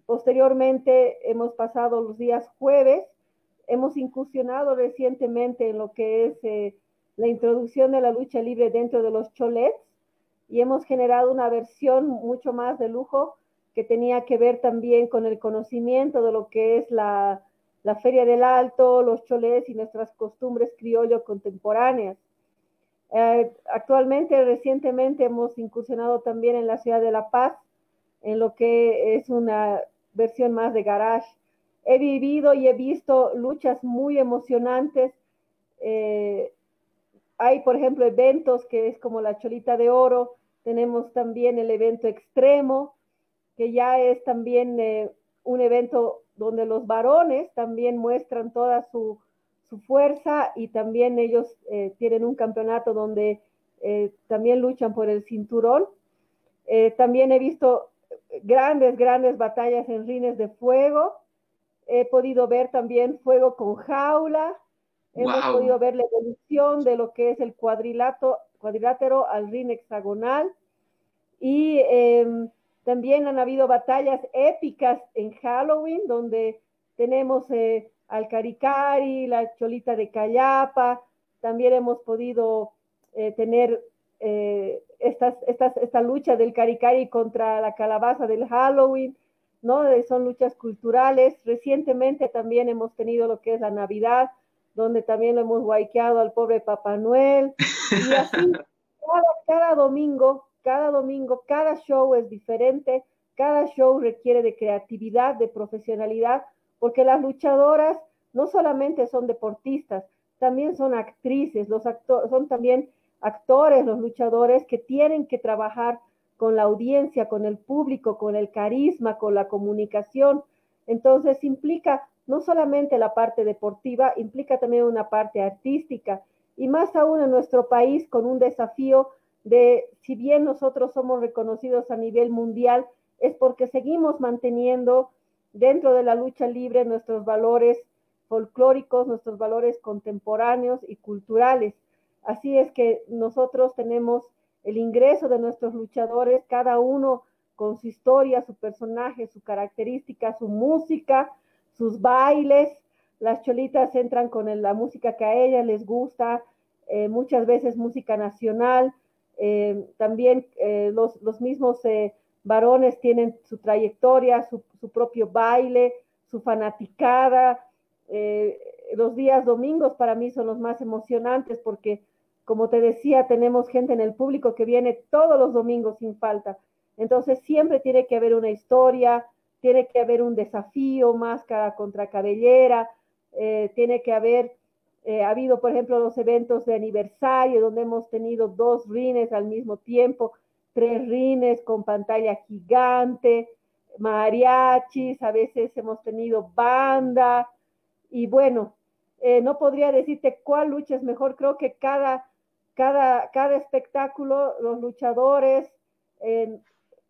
posteriormente hemos pasado los días jueves, hemos incursionado recientemente en lo que es la introducción de la lucha libre dentro de los cholets y hemos generado una versión mucho más de lujo que tenía que ver también con el conocimiento de lo que es la, la Feria del Alto, los cholets y nuestras costumbres criollo contemporáneas. Eh, actualmente, recientemente hemos incursionado también en la ciudad de La Paz, en lo que es una versión más de garage. He vivido y he visto luchas muy emocionantes. Eh, hay, por ejemplo, eventos que es como la Cholita de Oro. Tenemos también el evento extremo, que ya es también eh, un evento donde los varones también muestran toda su, fuerza y también ellos eh, tienen un campeonato donde también luchan por el cinturón. también he visto grandes, grandes batallas en rines de fuego. He podido ver también fuego con jaula. Hemos podido ver la evolución de lo que es el cuadrilato, cuadrilátero al rin hexagonal. Y em, también han habido batallas épicas en Halloween, donde tenemos eh, al Caricari, la Cholita de Cayapa. También hemos podido eh, tener eh, estas, estas, esta lucha del caricari contra la calabaza del Halloween, ¿no? Son luchas culturales. Recientemente también hemos tenido lo que es la Navidad, donde también lo hemos guayqueado al pobre Papá Noel. Y así, *laughs* cada, cada domingo, cada domingo, cada show es diferente, cada show requiere de creatividad, de profesionalidad, porque las luchadoras no solamente son deportistas, también son actrices, los son también actores, los luchadores que tienen que trabajar con la audiencia, con el público, con el carisma, con la comunicación. Entonces implica no solamente la parte deportiva, implica también una parte artística y más aún en nuestro país con un desafío de, si bien nosotros somos reconocidos a nivel mundial, es porque seguimos manteniendo dentro de la lucha libre nuestros valores folclóricos, nuestros valores contemporáneos y culturales. Así es que nosotros tenemos el ingreso de nuestros luchadores, cada uno con su historia, su personaje, su característica, su música, sus bailes. Las cholitas entran con la música que a ellas les gusta, eh, muchas veces música nacional. Eh, también eh, los, mismos varones tienen su trayectoria, su, su, propio baile, su fanaticada. los días domingos para mí son los más emocionantes porque como te decía, tenemos gente en el público que viene todos los domingos sin falta. Entonces siempre tiene que haber una historia, tiene que haber un desafío, máscara contra cabellera, eh, tiene que haber, eh, ha habido por ejemplo los eventos de aniversario donde hemos tenido dos rines al mismo tiempo, tres rines con pantalla gigante, mariachis, a veces hemos tenido banda y bueno, eh, no podría decirte cuál lucha es mejor, creo que cada cada, cada espectáculo, los luchadores,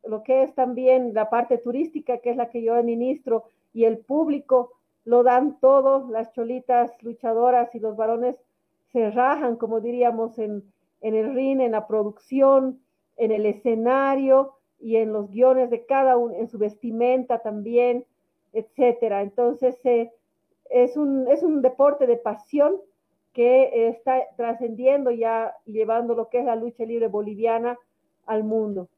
lo que es también la parte turística, que es la que yo administro, y el público, lo dan todo, las cholitas luchadoras y los varones se rajan, como diríamos, en, el ring, en la producción, en el escenario y en los guiones de cada uno, en su vestimenta también, etcétera. Entonces, eh, es, un, es un deporte de pasión que está trascendiendo ya y llevando lo que es la lucha libre boliviana al mundo.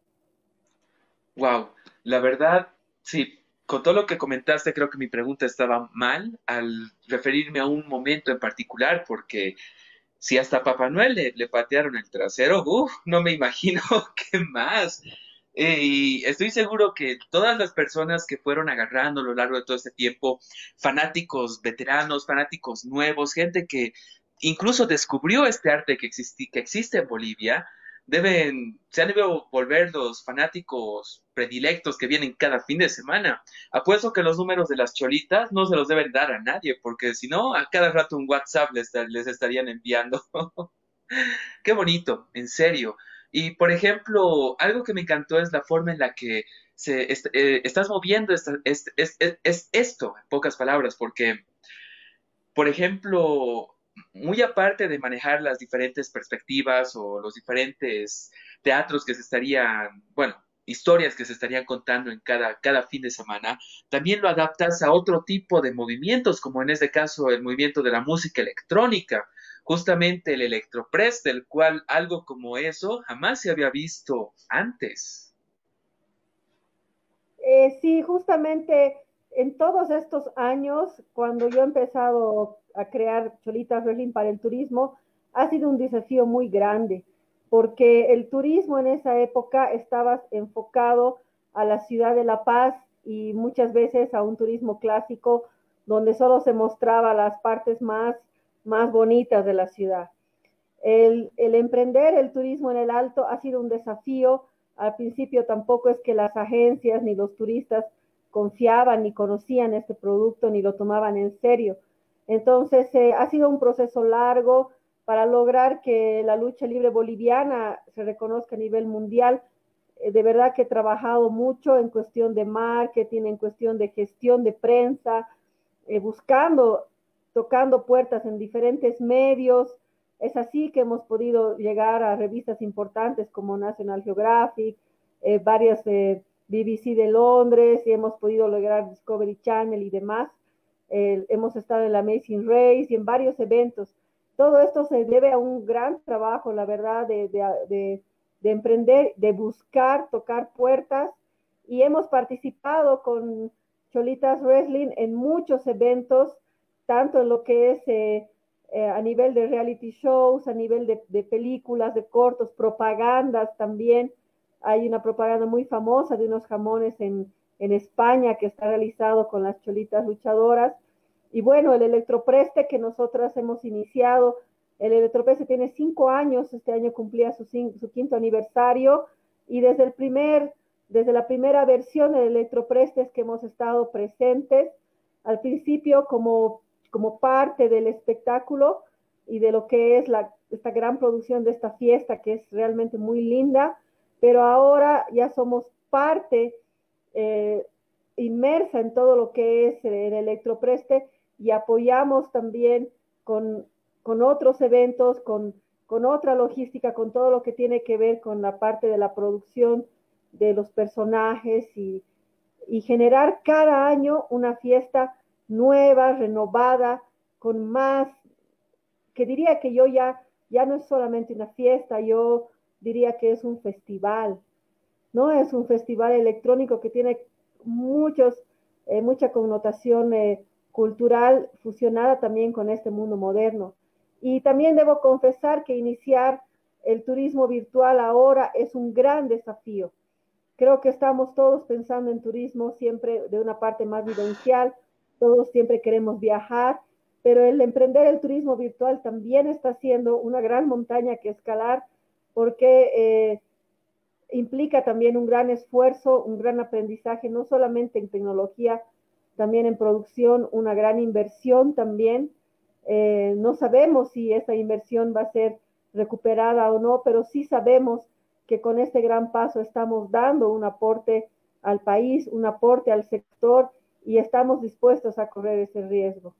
Wow, la verdad, sí, con todo lo que comentaste, creo que mi pregunta estaba mal al referirme a un momento en particular, porque si hasta Papá Noel le, patearon el trasero, uff, no me imagino *laughs* qué más. Eh, y estoy seguro que todas las personas que fueron agarrando a lo largo de todo este tiempo, fanáticos veteranos, fanáticos nuevos, gente que incluso descubrió este arte que existe en Bolivia, deben, se han debido volver los fanáticos predilectos que vienen cada fin de semana. Apuesto que los números de las cholitas no se los deben dar a nadie, porque si no, a cada rato un WhatsApp les, les estarían enviando. *laughs* Qué bonito, en serio. Y por ejemplo, algo que me encantó es la forma en la que se eh, estás moviendo es, esto, en pocas palabras, porque, por ejemplo, muy aparte de manejar las diferentes perspectivas o los diferentes teatros que se estarían, bueno, historias que se estarían contando en cada, cada fin de semana, también lo adaptas a otro tipo de movimientos, como en este caso el movimiento de la música electrónica, justamente el electropress, del cual algo como eso jamás se había visto antes. Eh, sí, justamente en todos estos años, cuando yo he empezado a crear Cholitas Wrestling para el turismo, ha sido un desafío muy grande, porque el turismo en esa época estaba enfocado a la ciudad de La Paz y muchas veces a un turismo clásico donde solo se mostraba las partes más, más bonitas de la ciudad. El, emprender el turismo en el Alto ha sido un desafío. Al principio tampoco es que las agencias ni los turistas confiaban ni conocían este producto ni lo tomaban en serio. Entonces eh, ha sido un proceso largo para lograr que la lucha libre boliviana se reconozca a nivel mundial. Eh, de verdad que he trabajado mucho en cuestión de marketing, en cuestión de gestión de prensa, eh, buscando, tocando puertas en diferentes medios. Es así que hemos podido llegar a revistas importantes como National Geographic, varias BBC de Londres y hemos podido lograr Discovery Channel y demás. hemos estado en la Amazing Race y en varios eventos. Todo esto se debe a un gran trabajo, la verdad, de, de, de emprender, de buscar, tocar puertas y hemos participado con Cholitas Wrestling en muchos eventos, tanto en lo que es eh, eh, a nivel de reality shows, a nivel de, de, películas, de cortos, propagandas también. Hay una propaganda muy famosa de unos jamones en, España que está realizado con las cholitas luchadoras. Y bueno, el electropreste que nosotras hemos iniciado, el electropreste tiene cinco años, este año cumplía su, quinto aniversario y desde el primer, desde la primera versión del electropreste que hemos estado presentes, al principio como, como parte del espectáculo y de lo que es la, esta gran producción de esta fiesta que es realmente muy linda, pero ahora ya somos parte eh, inmersa en todo lo que es el electropreste y apoyamos también con, con otros eventos, con, con, otra logística, con todo lo que tiene que ver con la parte de la producción de los personajes y, y generar cada año una fiesta nueva, renovada, con más, que diría que yo ya, ya no es solamente una fiesta, yo diría que es un festival, ¿no? Es un festival electrónico que tiene muchos, eh, mucha connotación eh, cultural fusionada también con este mundo moderno. Y también debo confesar que iniciar el turismo virtual ahora es un gran desafío. Creo que estamos todos pensando en turismo siempre de una parte más vivencial, todos siempre queremos viajar, pero el emprender el turismo virtual también está siendo una gran montaña que escalar porque eh, implica también un gran esfuerzo, un gran aprendizaje, no solamente en tecnología, también en producción, una gran inversión también. Eh, no sabemos si esa inversión va a ser recuperada o no, pero sí sabemos que con este gran paso estamos dando un aporte al país, un aporte al sector y estamos dispuestos a correr ese riesgo.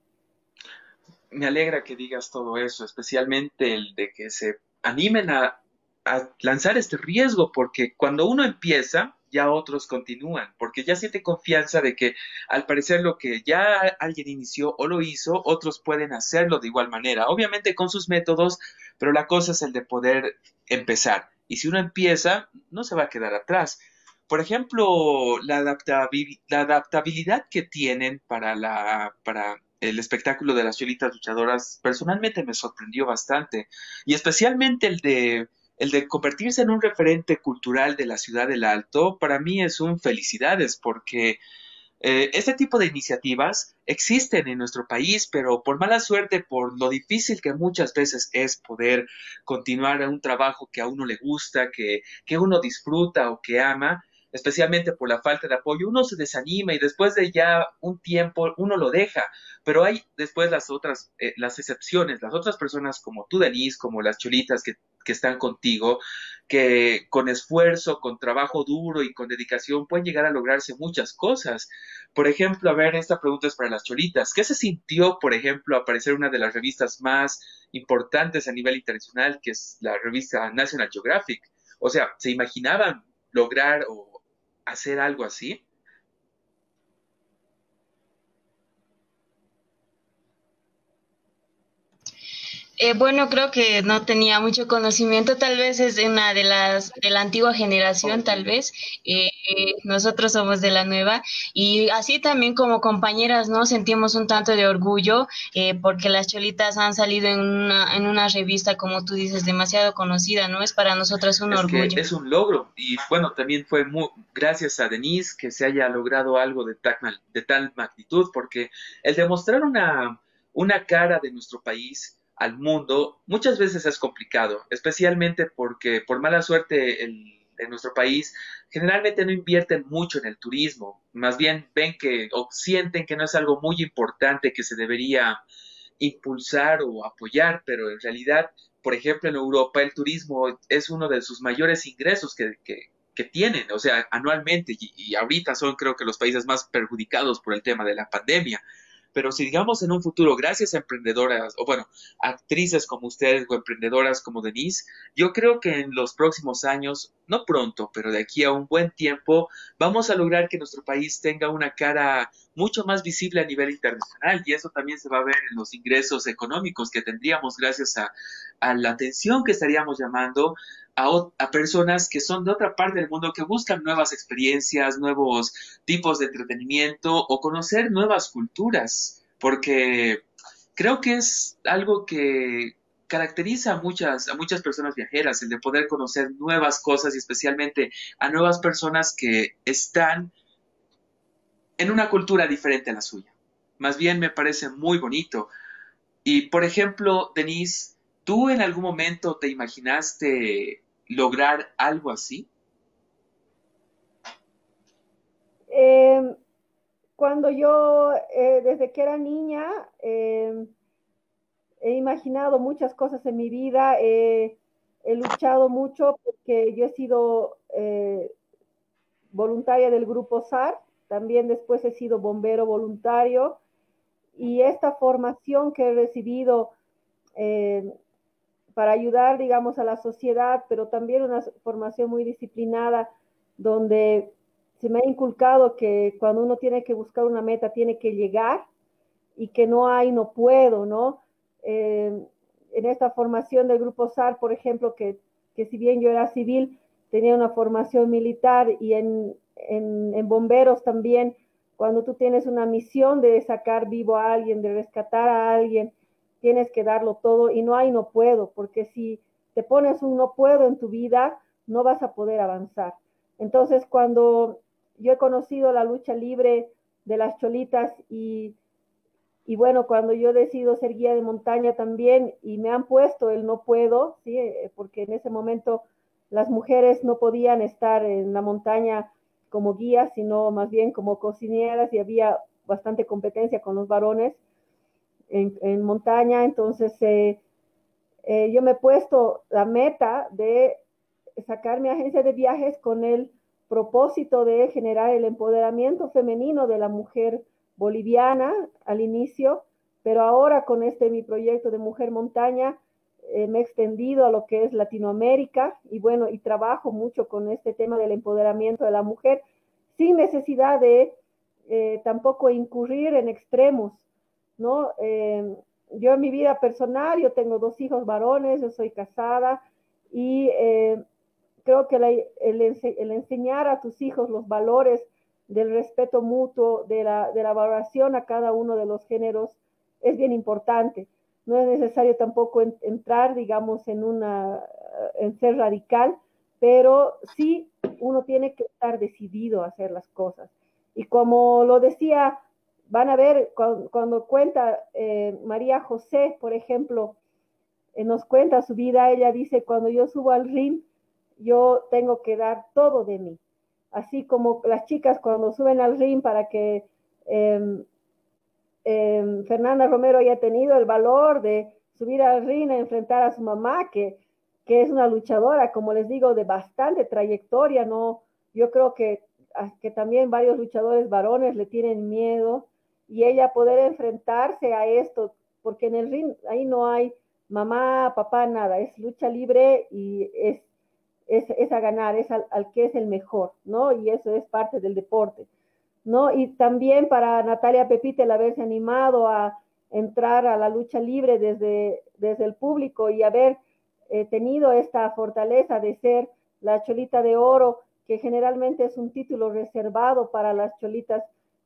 Me alegra que digas todo eso, especialmente el de que se animen a a lanzar este riesgo, porque cuando uno empieza, ya otros continúan, porque ya siente confianza de que al parecer lo que ya alguien inició o lo hizo, otros pueden hacerlo de igual manera, obviamente con sus métodos, pero la cosa es el de poder empezar. Y si uno empieza, no se va a quedar atrás. Por ejemplo, la, adaptabilidad que tienen para, la, para el espectáculo de las cholitas luchadoras, personalmente me sorprendió bastante. Y especialmente el de el de convertirse en un referente cultural de la ciudad del Alto, para mí es un felicidades porque eh, este tipo de iniciativas existen en nuestro país, pero por mala suerte, por lo difícil que muchas veces es poder continuar un trabajo que a uno le gusta, que, que uno disfruta o que ama, especialmente por la falta de apoyo, uno se desanima y después de ya un tiempo uno lo deja, pero hay después las otras, eh, las excepciones, las otras personas como tú, Denise, como las cholitas que que están contigo, que con esfuerzo, con trabajo duro y con dedicación pueden llegar a lograrse muchas cosas. Por ejemplo, a ver, esta pregunta es para las cholitas. ¿Qué se sintió, por ejemplo, aparecer una de las revistas más importantes a nivel internacional, que es la revista National Geographic? O sea, ¿se imaginaban lograr o hacer algo así? Eh, bueno, creo que no tenía mucho conocimiento, tal vez es de una de las de la antigua generación, tal vez. Eh, nosotros somos de la nueva y así también como compañeras, ¿no? Sentimos un tanto de orgullo eh, porque las cholitas han salido en una, en una revista, como tú dices, demasiado conocida, ¿no? Es para nosotras un orgullo. es un logro y bueno, también fue muy, gracias a Denise que se haya logrado algo de tal, de tal magnitud porque el demostrar una, una cara de nuestro país al mundo muchas veces es complicado, especialmente porque por mala suerte en nuestro país generalmente no invierten mucho en el turismo, más bien ven que o sienten que no es algo muy importante que se debería impulsar o apoyar, pero en realidad, por ejemplo, en Europa el turismo es uno de sus mayores ingresos que, que, tienen, o sea, anualmente, y, y, ahorita son creo que los países más perjudicados por el tema de la pandemia. Pero si digamos en un futuro, gracias a emprendedoras, o bueno, actrices como ustedes o emprendedoras como Denise, yo creo que en los próximos años, no pronto, pero de aquí a un buen tiempo, vamos a lograr que nuestro país tenga una cara mucho más visible a nivel internacional y eso también se va a ver en los ingresos económicos que tendríamos gracias a, la atención que estaríamos llamando a, personas que son de otra parte del mundo, que buscan nuevas experiencias, nuevos tipos de entretenimiento o conocer nuevas culturas, porque creo que es algo que caracteriza a muchas, a muchas personas viajeras, el de poder conocer nuevas cosas y especialmente a nuevas personas que están en una cultura diferente a la suya. Más bien me parece muy bonito. Y por ejemplo, Denise, ¿tú en algún momento te imaginaste lograr algo así? Em, cuando yo, eh, desde que era niña, em, he imaginado muchas cosas en mi vida, he luchado mucho porque yo he sido eh, voluntaria del grupo SAR, también después he sido bombero voluntario y esta formación que he recibido em, para ayudar, digamos, a la sociedad, pero también una formación muy disciplinada, donde se me ha inculcado que cuando uno tiene que buscar una meta, tiene que llegar y que no hay, no puedo, ¿no? Eh, en esta formación del Grupo SAR, por ejemplo, que, que, si bien yo era civil, tenía una formación militar y en, en bomberos también, cuando tú tienes una misión de sacar vivo a alguien, de rescatar a alguien, tienes que darlo todo y no hay no puedo, porque si te pones un no puedo en tu vida, no vas a poder avanzar. Entonces, cuando yo he conocido la lucha libre de las cholitas y, y bueno, cuando yo decido ser guía de montaña también y me han puesto el no puedo, ¿sí? Eh, porque en ese momento las mujeres no podían estar en la montaña como guías, sino más bien como cocineras y había bastante competencia con los varones en, montaña, entonces eh, eh, yo me he puesto la meta de sacar mi agencia de viajes con el propósito de generar el empoderamiento femenino de la mujer boliviana al inicio, pero ahora con este mi proyecto de Mujer Montaña eh, me he extendido a lo que es Latinoamérica y bueno, y trabajo mucho con este tema del empoderamiento de la mujer sin necesidad de tampoco incurrir en extremos, ¿no? Em, yo en mi vida personal, yo tengo dos hijos varones, yo soy casada y eh, creo que el, enseñar a tus hijos los valores del respeto mutuo, de la, de la valoración a cada uno de los géneros es bien importante. No es necesario tampoco entrar, digamos, en, una, en ser radical, pero sí uno tiene que estar decidido a hacer las cosas. Y como lo decía van a ver cuando, cuenta eh, María José, por ejemplo, eh, nos cuenta su vida, ella dice, cuando yo subo al ring, yo tengo que dar todo de mí. Así como las chicas cuando suben al ring para que em, em, Fernanda Romero haya tenido el valor de subir al ring a enfrentar a su mamá, que, que es una luchadora, como les digo, de bastante trayectoria, ¿no? Yo creo que, que también varios luchadores varones le tienen miedo y ella poder enfrentarse a esto, porque en el ring ahí no hay mamá, papá, nada, es lucha libre y es, es, a ganar, es al, que es el mejor, ¿no? Y eso es parte del deporte, ¿no? Y también para Natalia Pepite el haberse animado a entrar a la lucha libre desde, desde el público y haber eh, tenido esta fortaleza de ser la cholita de oro, que generalmente es un título reservado para las cholitas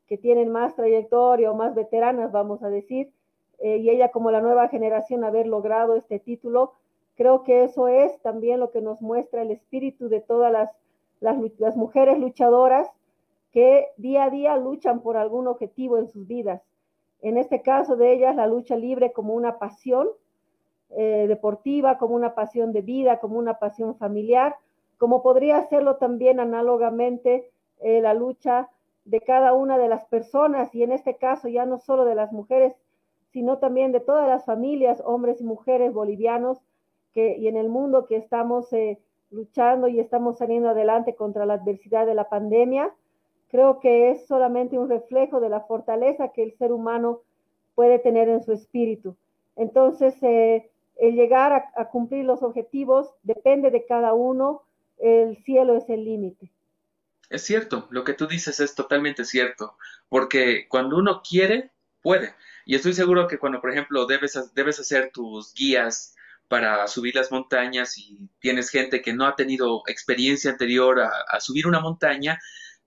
que tienen más trayectoria o más veteranas, vamos a decir, eh, y ella como la nueva generación haber logrado este título, creo que eso es también lo que nos muestra el espíritu de todas las, las, mujeres luchadoras que día a día luchan por algún objetivo en sus vidas. En este caso de ellas, la lucha libre como una pasión eh, deportiva, como una pasión de vida, como una pasión familiar, como podría hacerlo también análogamente eh, la lucha de cada una de las personas y en este caso ya no solo de las mujeres, sino también de todas las familias, hombres y mujeres bolivianos y en el mundo que estamos eh, luchando y estamos saliendo adelante contra la adversidad de la pandemia. Creo que es solamente un reflejo de la fortaleza que el ser humano puede tener en su espíritu. Entonces, eh, el llegar a, a cumplir los objetivos depende de cada uno, el cielo es el límite. Es cierto, lo que tú dices es totalmente cierto, porque cuando uno quiere, puede. Y estoy seguro que cuando, por ejemplo, debes, debes hacer tus guías para subir las montañas y tienes gente que no ha tenido experiencia anterior a subir una montaña,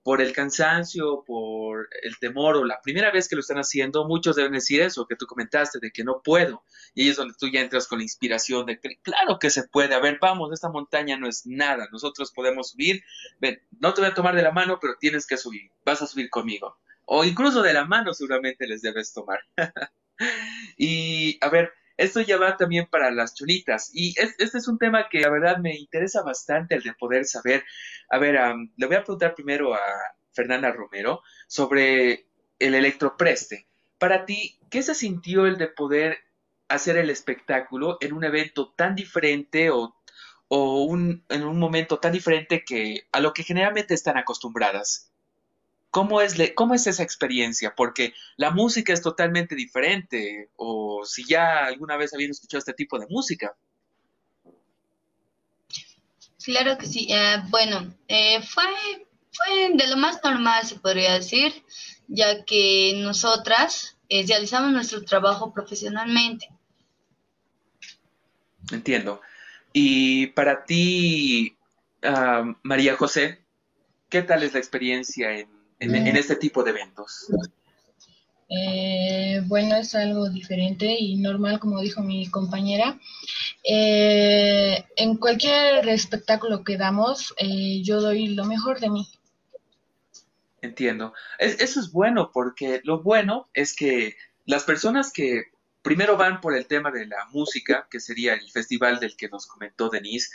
por el cansancio, por el temor o la primera vez que lo están haciendo, muchos deben decir eso que tú comentaste, de que no puedo. Y ahí es donde tú ya entras con la inspiración de que claro que se puede. A ver, vamos, esta montaña no es nada, nosotros podemos subir. Ven, no te voy a tomar de la mano, pero tienes que subir, vas a subir conmigo. O incluso de la mano seguramente les debes tomar. *laughs* y a ver, esto ya va también para las cholitas. Y este es un tema que la verdad me interesa bastante el de poder saber. A ver, le voy a preguntar primero a Fernanda Romero sobre el electropreste. Para ti, ¿qué se sintió el de poder hacer el espectáculo en un evento tan diferente o, o en un momento tan diferente que a lo que generalmente están acostumbradas? ¿Cómo es, ¿Cómo es esa experiencia? Porque la música es totalmente diferente, o si ya alguna vez habían escuchado este tipo de música. Claro que sí. Eh, bueno, eh, fue, fue de lo más normal, se podría decir, ya que nosotras eh, realizamos nuestro trabajo profesionalmente. Entiendo. Y para ti, ah, María José, ¿qué tal es la experiencia en en, este tipo de eventos? Eh, bueno, es algo diferente y normal, como dijo mi compañera. Eh, en cualquier espectáculo que damos, eh, yo doy lo mejor de mí. Entiendo. eso es bueno porque lo bueno es que las personas que primero van por el tema de la música, que sería el festival del que nos comentó Denise,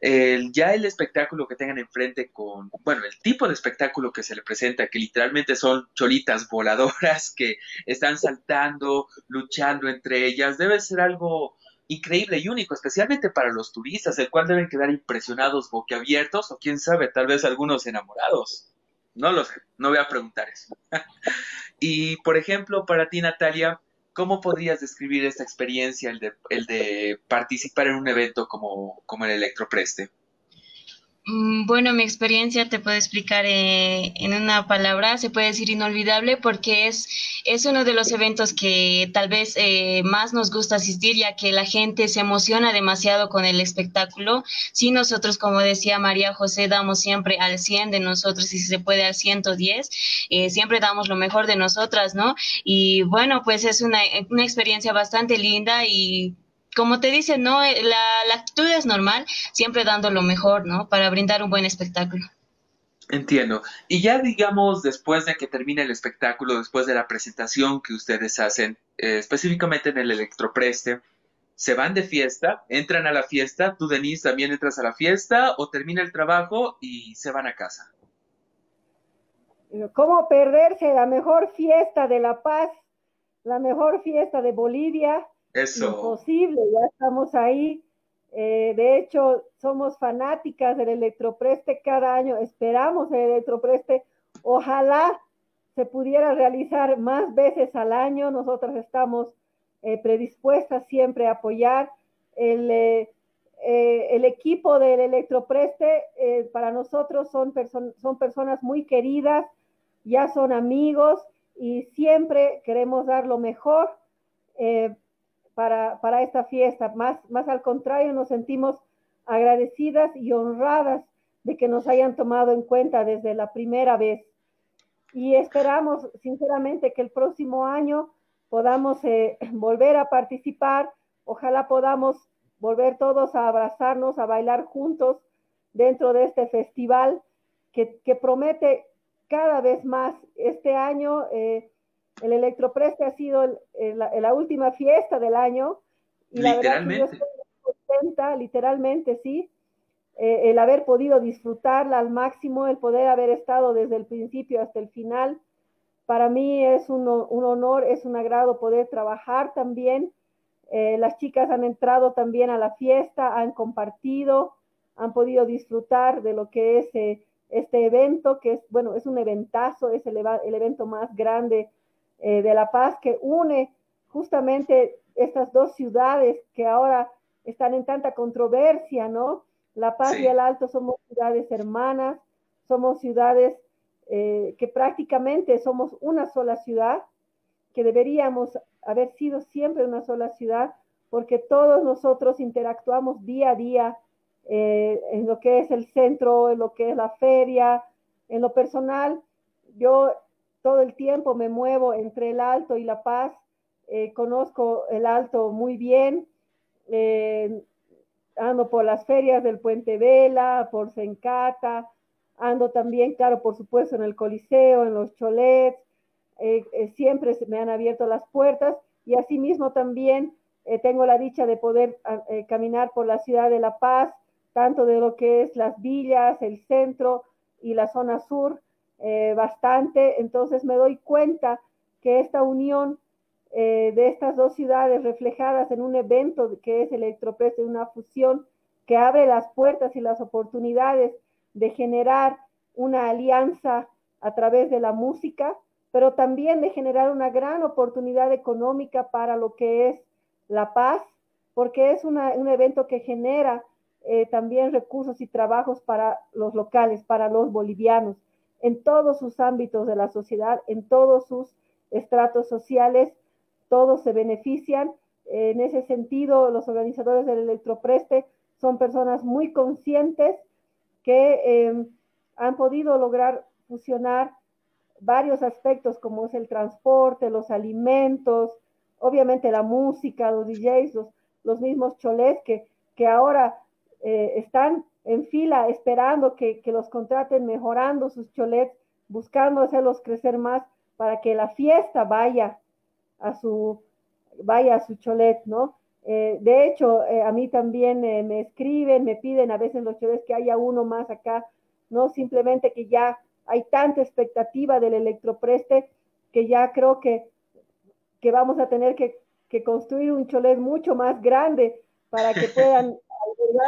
ya el espectáculo que tengan enfrente con, bueno, el tipo de espectáculo que se le presenta, que literalmente son cholitas voladoras que están saltando, luchando entre ellas, debe ser algo increíble y único, especialmente para los turistas, el cual deben quedar impresionados, boquiabiertos o quién sabe, tal vez algunos enamorados. No lo sé, no voy a preguntar eso. *laughs* y por ejemplo, para ti, Natalia, ¿Cómo podrías describir esta experiencia, el de, el de participar en un evento como, como el Electropreste? Mm, bueno, mi experiencia te puedo explicar eh, en una palabra, se puede decir inolvidable porque es, es uno de los eventos que tal vez eh, más nos gusta asistir ya que la gente se emociona demasiado con el espectáculo. Si nosotros, como decía María José, damos siempre al 100 de nosotros y si se puede al 110, eh, siempre damos lo mejor de nosotras, ¿no? Y bueno, pues es una, una experiencia bastante linda y como te dice, ¿no? Eh, la, actitud es normal, siempre dando lo mejor, ¿no? Para brindar un buen espectáculo. Entiendo. Y ya digamos, después de que termine el espectáculo, después de la presentación que ustedes hacen, eh, específicamente en el Electropreste, ¿se van de fiesta? ¿Entran a la fiesta? ¿Tú, Denise, también entras a la fiesta? ¿O termina el trabajo y se van a casa? ¿Cómo perderse la mejor fiesta de La Paz, la mejor fiesta de Bolivia? Eso. Imposible, ya estamos ahí. Eh, de hecho, somos fanáticas del electropreste cada año, esperamos el electropreste. Ojalá se pudiera realizar más veces al año. Nosotros estamos eh, predispuestas siempre a apoyar. El, eh, el equipo del electropreste para nosotros son, son personas muy queridas, ya son amigos y siempre queremos dar lo mejor para, para esta fiesta. Más, más al contrario, nos sentimos agradecidas y honradas de que nos hayan tomado en cuenta desde la primera vez. Y esperamos sinceramente que el próximo año podamos eh, *laughs* volver a participar, ojalá podamos volver todos a abrazarnos, a bailar juntos dentro de este festival que, promete cada vez más. Este año eh, el Electropreste ha sido la, última fiesta del año y la verdad que yo estoy contenta, literalmente, sí, eh, el haber podido disfrutarla al máximo, el poder haber estado desde el principio hasta el final. Para mí es un, honor, es un agrado poder trabajar también. Eh, las chicas han entrado también a la fiesta, han compartido, han podido disfrutar de lo que es eh, este evento, que es, bueno, es un eventazo, es el, el evento más grande de La Paz que une justamente estas dos ciudades que ahora están en tanta controversia, ¿no? La Paz y el Alto somos ciudades hermanas, somos ciudades eh, que prácticamente somos una sola ciudad, que deberíamos haber sido siempre una sola ciudad, porque todos nosotros interactuamos día a día eh, en lo que es el centro, en lo que es la feria, en lo personal. Yo todo el tiempo me muevo entre el Alto y La Paz, eh, conozco el Alto muy bien ando por las ferias del Puente Vela, por Sencata, ando también, claro, por supuesto, en el Coliseo, en los Cholets, eh, eh, siempre me han abierto las puertas y asimismo también eh, tengo la dicha de poder ah, caminar por la ciudad de La Paz, tanto de lo que es las villas, el centro y la zona sur, bastante, entonces me doy cuenta que esta unión eh, de estas dos ciudades reflejadas en un evento que es Electropress, una fusión que abre las puertas y las oportunidades de generar una alianza a través de la música, pero también de generar una gran oportunidad económica para lo que es la paz, porque es un evento que genera eh, también recursos y trabajos para los locales, para los bolivianos, en todos sus ámbitos de la sociedad, en todos sus estratos sociales todos se benefician. En ese sentido, los organizadores del electropreste son personas muy conscientes que em, han podido lograr fusionar varios aspectos como es el transporte, los alimentos, obviamente la música, los DJs, los, mismos cholés que, que ahora eh, están en fila esperando que, que, los contraten, mejorando sus cholets, buscando hacerlos crecer más para que la fiesta vaya a su, vaya a su cholet, ¿no? Eh, de hecho, eh, a mí también eh, me escriben, me piden a veces los cholets que haya uno más acá, no simplemente que ya hay tanta expectativa del electropreste que ya creo que, que vamos a tener que, que construir un cholet mucho más grande para que *laughs* puedan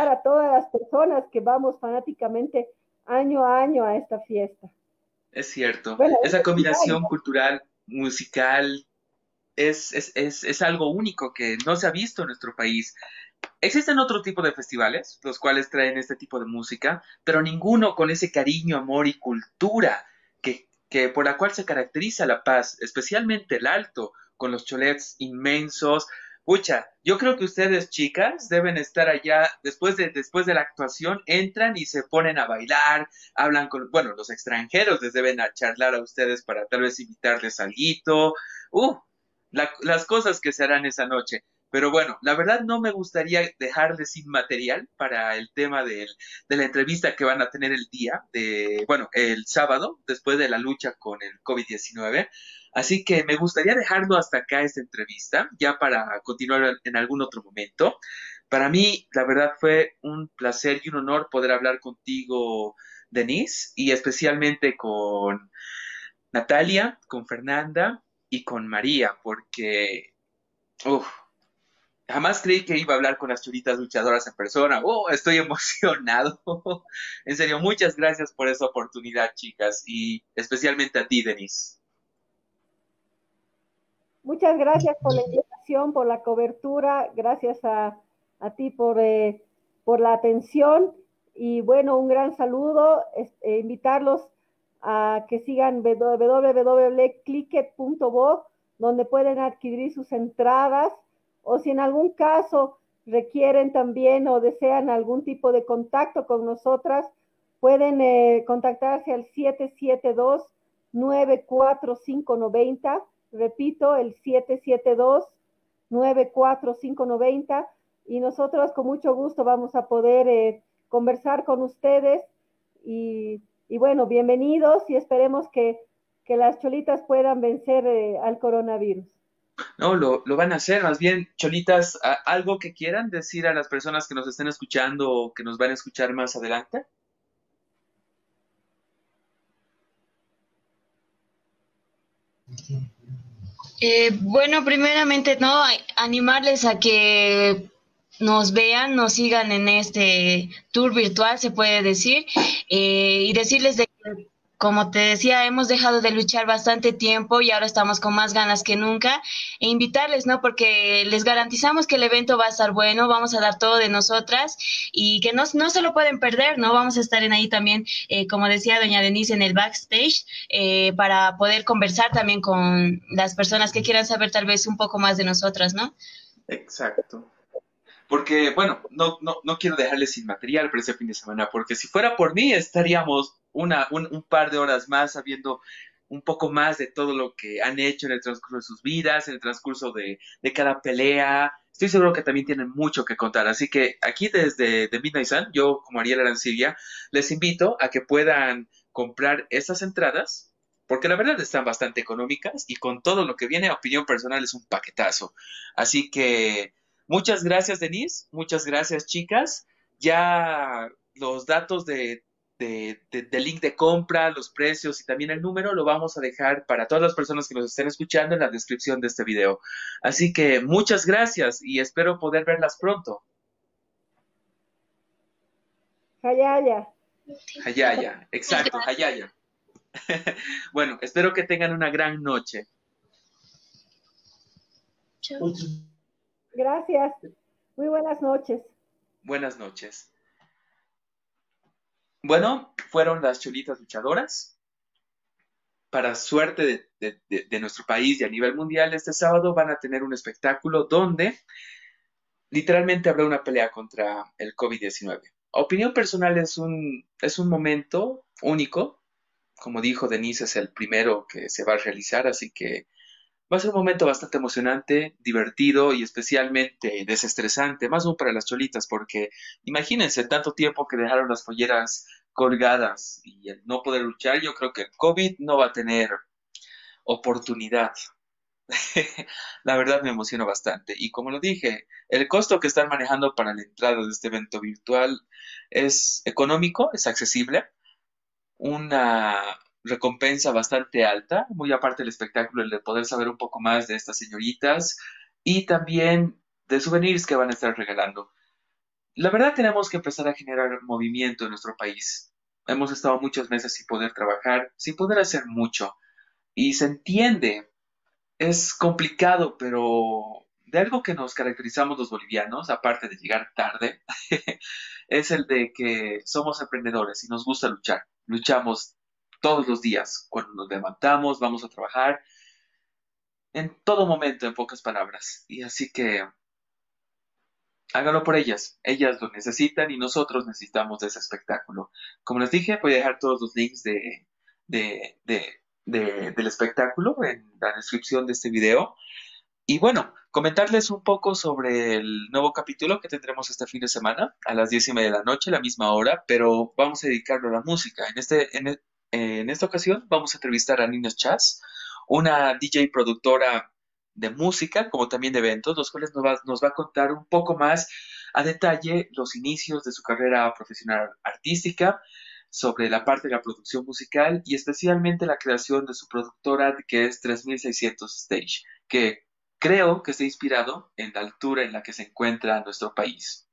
a todas las personas que vamos fanáticamente año a año a esta fiesta. Es cierto, esa combinación cultural, musical, es, es, es, algo único que no se ha visto en nuestro país. Existen otro tipo de festivales, los cuales traen este tipo de música, pero ninguno con ese cariño, amor y cultura que, que por la cual se caracteriza La Paz, especialmente el Alto, con los cholets inmensos. Pucha, yo creo que ustedes, chicas, deben estar allá después de, después de la actuación, entran y se ponen a bailar, hablan con, bueno, los extranjeros les deben a charlar a ustedes para tal vez invitarles algo. Uh, las cosas que se harán esa noche. Pero bueno, la verdad no me gustaría dejarles sin material para el tema de la entrevista que van a tener el día de, bueno, el sábado, después de la lucha con el COVID-19. Así que me gustaría dejarlo hasta acá esta entrevista, ya para continuar en algún otro momento. Para mí, la verdad fue un placer y un honor poder hablar contigo, Denise, y especialmente con Natalia, con Fernanda, y con María, porque jamás creí que iba a hablar con las churitas luchadoras en persona. Oh, estoy *laughs* emocionado. *laughs* en serio, muchas gracias por esa oportunidad, chicas, y especialmente a ti, Denise. Muchas gracias por la invitación, por la cobertura, gracias a, ti por, eh, por la atención y bueno, un gran saludo, eh, invitarlos a que sigan www.clicket.bo, donde pueden adquirir sus entradas o si en algún caso requieren también o desean algún tipo de contacto con nosotras, pueden eh, contactarse al 772-94590. Repito, el 772-94590. Y nosotros con mucho gusto vamos a poder eh, conversar con ustedes. Y, bueno, bienvenidos y esperemos que, las cholitas puedan vencer eh, al coronavirus. No, lo, lo, van a hacer. Más bien, Cholitas, ¿algo que quieran decir a las personas que nos estén escuchando o que nos van a escuchar más adelante? Eh, bueno, primeramente, no, animarles a que nos vean, nos sigan en este tour virtual, se puede decir, eh, y decirles de que como te decía, hemos dejado de luchar bastante tiempo y ahora estamos con más ganas que nunca. E invitarles, ¿no? Porque les garantizamos que el evento va a estar bueno, vamos a dar todo de nosotras y que no, no se lo pueden perder, ¿no? Vamos a estar en ahí también, eh, como decía doña Denise, en el backstage eh, para poder conversar también con las personas que quieran saber tal vez un poco más de nosotras, ¿no? Exacto. Porque, bueno, no, no, no quiero dejarles sin material para ese fin de semana, porque si fuera por mí estaríamos una, un, par de horas más sabiendo un poco más de todo lo que han hecho en el transcurso de sus vidas, en el transcurso de, cada pelea. Estoy seguro que también tienen mucho que contar. Así que aquí desde The Midnight Sun, yo como Ariel Arancibia, les invito a que puedan comprar estas entradas, porque la verdad están bastante económicas y con todo lo que viene, opinión personal, es un paquetazo. Así que muchas gracias, Denise. Muchas gracias, chicas. Ya los datos de de, del link de compra, los precios y también el número lo vamos a dejar para todas las personas que nos estén escuchando en la descripción de este video. Así que muchas gracias y espero poder verlas pronto. Hayaya. Hayaya, exacto, Hayaya. *laughs* bueno, espero que tengan una gran noche. Gracias. Muy buenas noches. Buenas noches. Bueno, fueron las cholitas luchadoras. Para suerte de, nuestro país y a nivel mundial, este sábado van a tener un espectáculo donde literalmente habrá una pelea contra el COVID-19. Opinión personal es un, es un momento único. Como dijo Denise, es el primero que se va a realizar, así que Va a ser un momento bastante emocionante, divertido y especialmente desestresante, más aún para las cholitas, porque imagínense tanto tiempo que dejaron las folleras colgadas y el no poder luchar, yo creo que COVID no va a tener oportunidad. *laughs* la verdad me emociona bastante. Y como lo dije, el costo que están manejando para la entrada de este evento virtual es económico, es accesible. Una recompensa bastante alta, muy aparte del espectáculo, el de poder saber un poco más de estas señoritas y también de souvenirs que van a estar regalando. La verdad tenemos que empezar a generar movimiento en nuestro país. Hemos estado muchos meses sin poder trabajar, sin poder hacer mucho. Y se entiende, es complicado, pero de algo que nos caracterizamos los bolivianos, aparte de llegar tarde, *laughs* es el de que somos emprendedores y nos gusta luchar. Luchamos todos los días. Cuando nos levantamos, vamos a trabajar. En todo momento, en pocas palabras. Y así que háganlo por ellas. Ellas lo necesitan y nosotros necesitamos de ese espectáculo. Como les dije, voy a dejar todos los links de, del espectáculo en la descripción de este video. Y bueno, comentarles un poco sobre el nuevo capítulo que tendremos este fin de semana a las diez y media de la noche, la misma hora, pero vamos a dedicarlo a la música. En este, en esta ocasión vamos a entrevistar a Nina Chas, una DJ productora de música como también de eventos, los cuales nos va, a contar un poco más a detalle los inicios de su carrera profesional artística, sobre la parte de la producción musical y especialmente la creación de su productora que es 3600 Stage, que creo que está inspirado en la altura en la que se encuentra nuestro país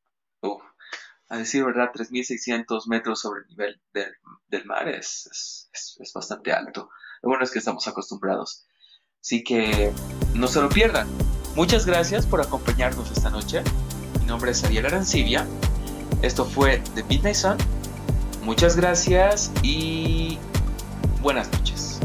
a decir verdad, 3.600 metros sobre el nivel del, mar es, es, bastante alto. Lo bueno es que estamos acostumbrados. Así que no se lo pierdan. Muchas gracias por acompañarnos esta noche. Mi nombre es Ariel Arancibia. Esto fue The Midnight Sun. Muchas gracias y buenas noches.